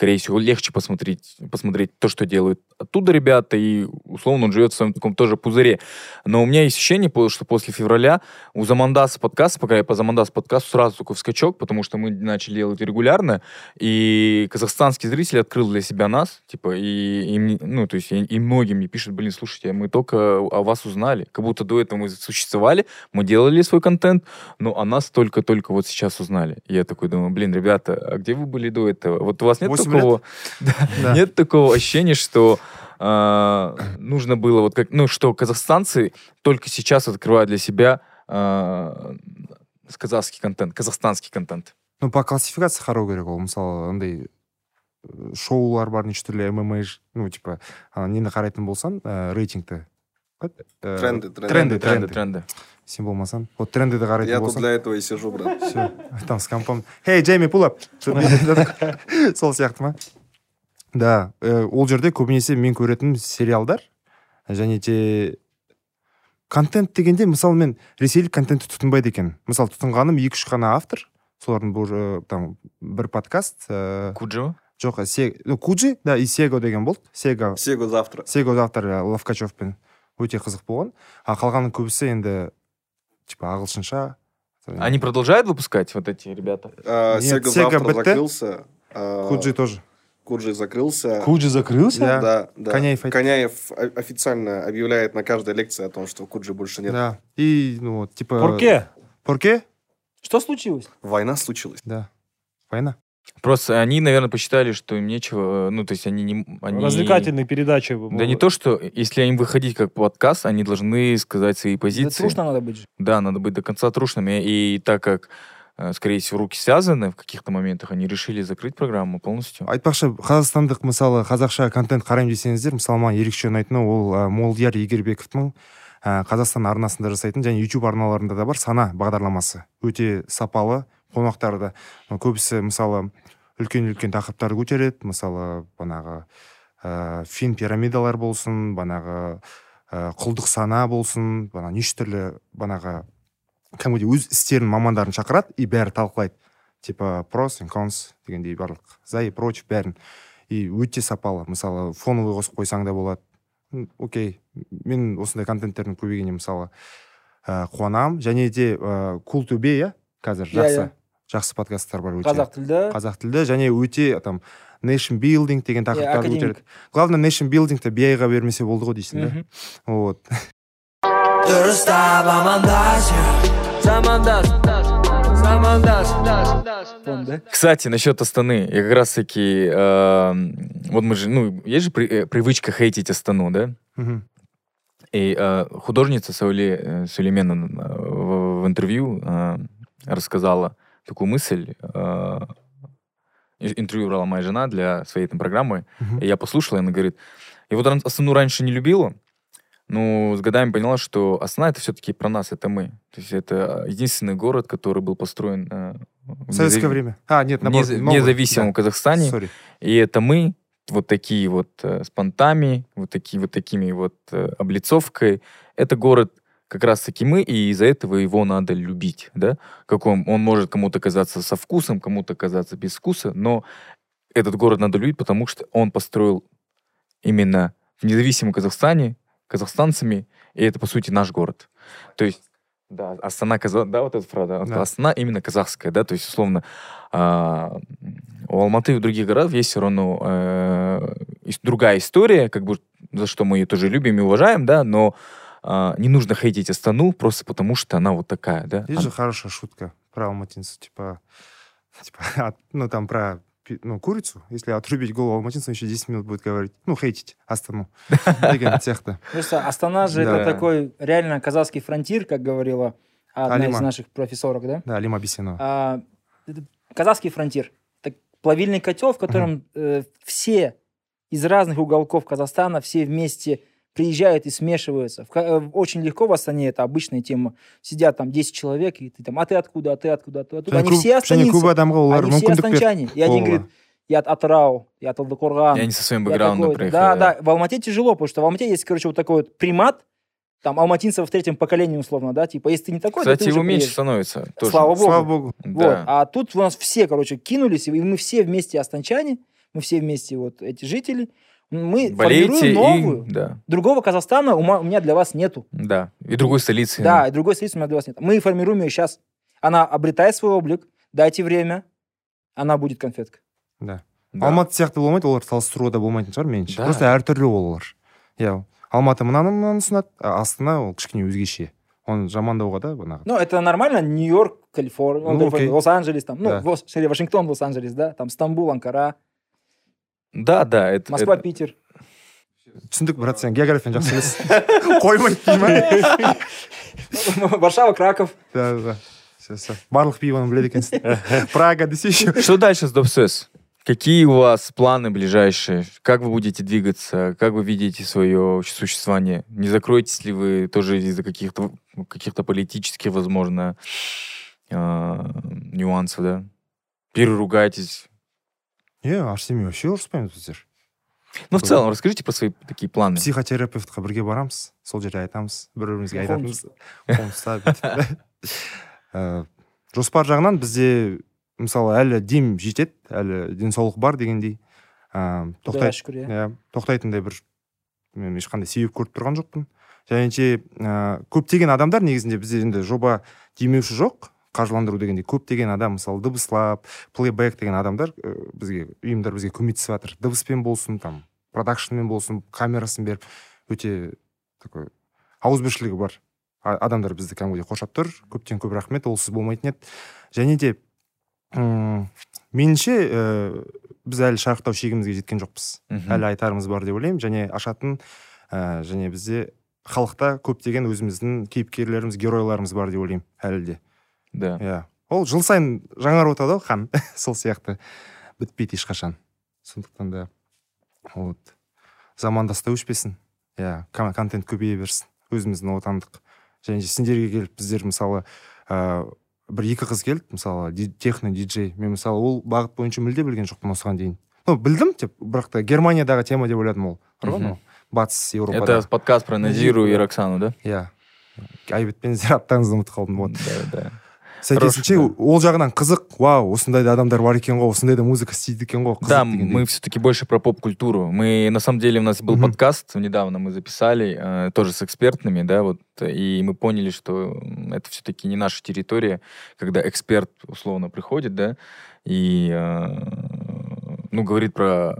скорее всего, легче посмотреть, посмотреть то, что делают оттуда ребята, и, условно, он живет в своем таком тоже пузыре. Но у меня есть ощущение, что после февраля у Замандаса подкаста, пока я по Замандас подкасту сразу такой скачок, потому что мы начали делать регулярно, и казахстанский зритель открыл для себя нас, типа, и, и ну, то есть, и, и многим мне пишут, блин, слушайте, мы только о вас узнали, как будто до этого мы существовали, мы делали свой контент, но о нас только-только вот сейчас узнали. И я такой думаю, блин, ребята, а где вы были до этого? Вот у вас нет такого, Да, Да. нет такого ощущения, что а, нужно было вот как, ну, что казахстанцы только сейчас открывают для себя а, казахский контент, казахстанский контент. ну по классификация қарау керек ол мысалы андай э, шоулар бар неше түрлі мма ну типа ана нені қарайтын болсаң ә, рейтингті Как? Э, Тренды, тренды. тренды Тренды, тренды тренды. Сен болмасаң вот трендіді қарайтын Я тут для этого и сижу, брат. все там с компом хей джейми пулап сол сияқты ма? Да э, ол жерде көбінесе мен көретін сериалдар және де контент дегенде мысалы мен ресейлік контентті тұтынбайды екен. Мысалы тұтынғаным екі үш қана автор. Солардың бұл э, там бір подкаст э, Куджо? жоқ се ну, куджи да и сего деген болды. Сега Сего завтра. сего автор э, ловкачевпен өте қызық болған. А қалғанның көбісі енді типа ағылшынша Они продолжают выпускать вот эти ребята? А, Нет, закрылся. а, куджи тоже Куджи закрылся. Куджи закрылся? Да. Да, да. Коняев. Коняев официально объявляет на каждой лекции о том, что Куджи больше нет. да и ну вот типа Порке? порке Что случилось? Война случилась. да война Просто они, наверное, посчитали, что им нечего, э, ну, то есть они не... Они... Развлекательные передачи. Да не то, что если им выходить как подкаст, они должны сказать свои Да позиции. трушно надо быть же. Да, надо быть до конца трушными. И так как, э, скорее всего, руки связаны в каких-то моментах, они решили закрыть программу полностью. айтпақшы қазақстандық мысалы қазақша контент қараймын десеңіздер мысалы маған ерекше ұнайтыны ол ә, молдияр егербековтың ә, қазақстан арнасында жасайтын және youtube арналарында да бар сана бағдарламасы өте сапалы қонақтары да ы, көбісі мысалы үлкен үлкен тақырыптар көтереді. Мысалы банағы ә, фин пирамидалар болсын банағы ә, құлдық сана болсын бана неше түрлі банағы кәдімгідей өз істерінің мамандарын шақырады и бәрі талқылайды. Типа прос и конс дегендей барлық. За и против бәрін. И өте сапалы. Мысалы фоновый қосып қойсаң да болады. Окей. Мен осындай контенттердің көбейгеніне мысалы ә, қуанамын. Және де ә, кул төбе иә? Қазір Иә, жақсы. иә. жақсы подкасттар бар өте Қазақ тілді. қазақ тілді және өте там nation building деген тақырыптарды академик. көтереді главное nation buildingті биайға бермесе болды ғой дейсің да Мгм. вот дұрыстап амандасып замандас замандас Вон, да? Кстати, насчет Астаны. Я как раз-таки... э, вот мы же... Ну, есть же при- э, привычка хейтить Астану, да? Мгм. И э, художница Сауле, э, Сулейменова э, в, в интервью э, рассказала такую мысль. э, интервью брала моя жена для своей там программы. Мгм. И я послушал, и она говорит, я вот Астану раньше не любила, но с годами поняла, что Астана это все-таки про нас, это мы. То есть это единственный город, который был построен э, в советское незав- время а нет наоборот, нез- новый. независимом Да. Казахстане. Sorry. И это мы, вот такие вот э, с понтами, вот такие вот такими вот э, облицовкой. Это город как раз-таки мы, и из-за этого его надо любить, да? Как он, он может кому-то казаться со вкусом, кому-то казаться без вкуса, но этот город надо любить, потому что он построил именно в независимом Казахстане, казахстанцами, и это, по сути, наш город. То есть, да, Астана, Каза... да, вот эта фраза, Да. Астана именно казахская, да, то есть, условно, а, у Алматы и у других городов есть все равно э, другая история, как бы, за что мы ее тоже любим и уважаем, да, но а, не нужно хейтить Астану просто потому, что она вот такая, да. Есть же хорошая шутка про алматинцев, типа, типа, от- ну там про ну, курицу, если отрубить голову алматинцам, еще 10 минут будет говорить, ну, хейтить Астану. Сияқты. Просто Астана же это такой реально казахский фронтир, как говорила одна из наших профессорок, да? Да, Алима Бисенова. А, казахский фронтир. Это плавильный котел, в котором э, все из разных уголков Казахстана, все вместе приезжают и смешиваются. В ка- э, очень легко в Астане, это обычная тема. Сидят там 10 человек, и ты там, а ты откуда, а ты откуда, а ты откуда. Және Они көп- все және астанинцы. көп адамға олар Они все мүмкіндік берді астанчане. И один болуға. говорит, я от Атырау, я от Талдыкорган. И они со своим я бэкграундом такой-то». приехали. Да, да, в Алмате тяжело, потому что в Алмате есть, короче, вот такой вот примат, там, алматинцев в третьем поколении, условно, да, типа, если ты не такой, то Кстати, ты уже его меньше приедешь. становится. тоже. Слава богу. Слава богу. Вот. Да. А тут у нас все, короче, кинулись, и мы все вместе останчане, мы все вместе вот эти жители, мы Болейте формируем новую. и... Да, Другого Казахстана у ма- у меня для вас нету. да. И другой столицы. Да, и другой столицы у меня для вас нет. Мы формируем ее сейчас. Она обретает свой облик, дайте время, она будет конфетка. Да. Да. алматы сияқты болмайды олар салыстыруға да болмайтын шығар меніңше Да. просто әртүрлі олар иә алматы мынаны мынаны ұсынады а астана ол кішкене өзгеше оны жамандауға да банағы Ну, это нормально, Нью-Йорк, Калифорния, Ну, Калифорния, окей. Лос-Анджелес, там, ну, Да. Вос- sorry, Вашингтон, Лос-Анджелес, да, там Стамбул, Анкара, Да, да. Это, Москва, это- Питер. түсіндік брат сен географияны жақсы білесің қоймайды дей ма Варшава, Краков. да да да Всё, всё. барлық пивоны біледі екенсің прага десе еще Что дальше с Допсес? Какие у вас планы ближайшие? Как вы будете двигаться? Как вы видите свое существование? Не закроетесь ли вы тоже из-за каких-то каких-то политических, возможно, а, нюансов, да? Переругаетесь? е арсенмен вообще ұрыспаймыз біздер Ну, в целом, расскажите про свои такие планы. психотерапевтқа бірге барамыз сол жерде айтамыз бір бірімізге айтатынбыз бүйтіп. Ә, жоспар жағынан бізде мысалы әлі дем жетеді әлі денсаулық бар дегендей тоқтай шүкір, иә. иә тоқтайтындай бір мен ешқандай себеп көріп тұрған жоқпын жәнеше ә, көптеген адамдар негізінде бізде енді жоба демеуші жоқ қаржыландыру дегенде көптеген адам мысалы дыбыслап плейбэк деген адамдар ә, бізге ұйымдар бізге көмектесіп жатыр дыбыспен болсын там продакшнмен болсын камерасын беріп өте такой ауызбіршілігі бар адамдар бізді кәдімгідей қоршап тұр. Көптен көп рахмет олсыз болмайтын еді. Және де м меніңше ә, біз әлі шарықтау шегімізге жеткен жоқпыз. Әлі айтарымыз бар деп ойлаймын. Және ашатын ә, және бізде халықта көптеген өзіміздің кейіпкерлеріміз геройларымыз бар деп ойлаймын әлі де. Да. иә. Ол жыл сайын жаңарып отырады ғой хан сол сияқты. Бітпейді ешқашан. Сондықтан да вот замандас та өшпесін. Иә кон- контент көбейе берсін. Өзіміздің отандық және де сендерге келіп біздер мысалы ә, бір екі қыз келді мысалы техно диджей. Мен мысалы ол бағыт бойынша мүлде білген жоқпын осыған дейін. Ну білдім деп бірақ та германиядағы тема деп ойладым ол. Бар ғой батыс еуропада Это подкаст про Назиру и. Роксану, да? иә. Айбетпен аттарыңызды ұмытып қалдым вот. Да, да. сәйкесінше Хороший, ол жағынан қызық вау осындай да адамдар бар екен ғой осындай да музыка істейді екен ғой қызық Да, дегендей. мы все-таки больше про поп-культуру. Мы, на самом деле, у нас был Мгм. подкаст, недавно мы записали, э, тоже с экспертными, да, вот, и мы поняли, что м, это все-таки не наша территория, когда эксперт, условно, приходит, да, и, э, ну, говорит про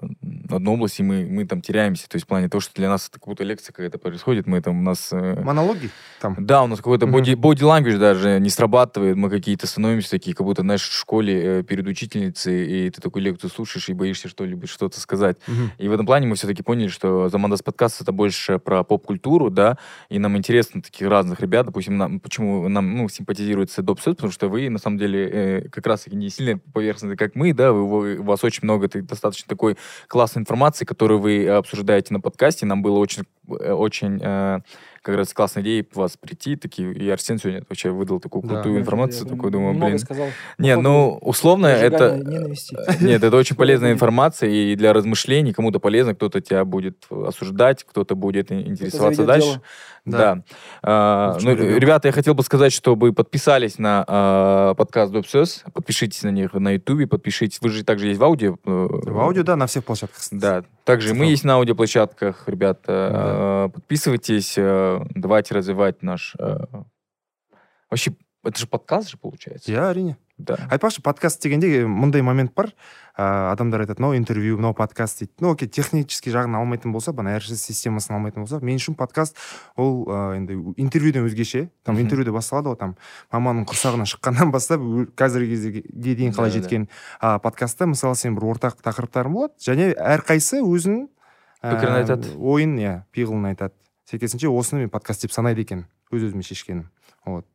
одну область, и мы, мы там теряемся, то есть в плане того, что для нас это как будто лекция какая-то происходит, мы там, у нас... э, монологи там да, у нас какой-то body, body language даже не срабатывает, мы какие-то становимся такие, как будто, знаешь, в школе э, перед учительницей, и ты такую лекцию слушаешь и боишься что-либо, что-то сказать. Мгм. И в этом плане мы все-таки поняли, что Замандас подкаст это больше про поп-культуру, да, и нам интересно таких разных ребят, допустим, нам, почему нам, ну, симпатизируется Допсет, потому что вы, на самом деле, э, как раз-таки не сильно поверхностные, как мы, да, вы, вы- у вас очень много ты- достаточно такой классной информации, которую вы обсуждаете на подкасте, нам было очень, э, очень, э, как раз классная идея вас прийти, такие, и Арсен сегодня вообще выдал такую Да. крутую информацию, Я такой, думаю, блин. сказал. Не, ну, условно, это... ненависти. Нет, это очень полезная информация и для размышлений. Кому-то полезно, кто-то тебя будет осуждать, кто-то будет интересоваться дальше. дело. Да. А, ну, ребята, я хотел бы сказать, чтобы подписались на а, подкаст Допсес, подпишитесь на них на Ютубе, подпишитесь. Вы же также есть в аудио. э, в аудио да на всех площадках Да. Также и мы есть на аудиоплощадках, ребята. А, Подписывайтесь, э, давайте развивать наш... э, Вообще, это же подкаст же получается. иә әрине Да. айтпақшы подкаст дегенде мындай момент бар ә, адамдар айтады мынау интервью мынау подкаст дейді ну окей технический жағын алмайтын болса ана rss системасын алмайтын болса мен үшін подкаст ол ә, енді интервьюден өзгеше там интервьюде басталады ғой там маманың құрсағынан шыққаннан бастап қазіргі кезге дейін қалай жеткен а подкастта мысалы сен бір ортақ тақырыптарың болады және әрқайсысы өзінің ә, Пікірін айтады. ойын иә пиғылын айтады сәйкесінше осыны мен подкаст деп санайды екен өз өзіме шешкенім вот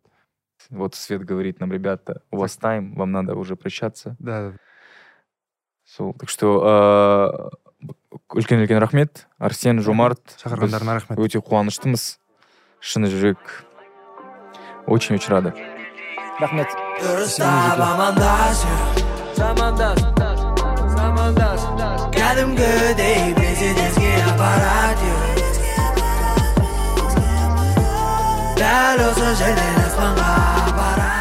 Вот Свет говорит нам, ребята, у вас тайм, вам надо уже прощаться. да сол так что үлкен үлкен рахмет арсен жомарт шақырғандарына рахмет өте қуаныштымыз шыны жүрек очень очень рады Рахмет. дұрыстап амандас замандас замандас кәдімгідей de los ángeles van a parar.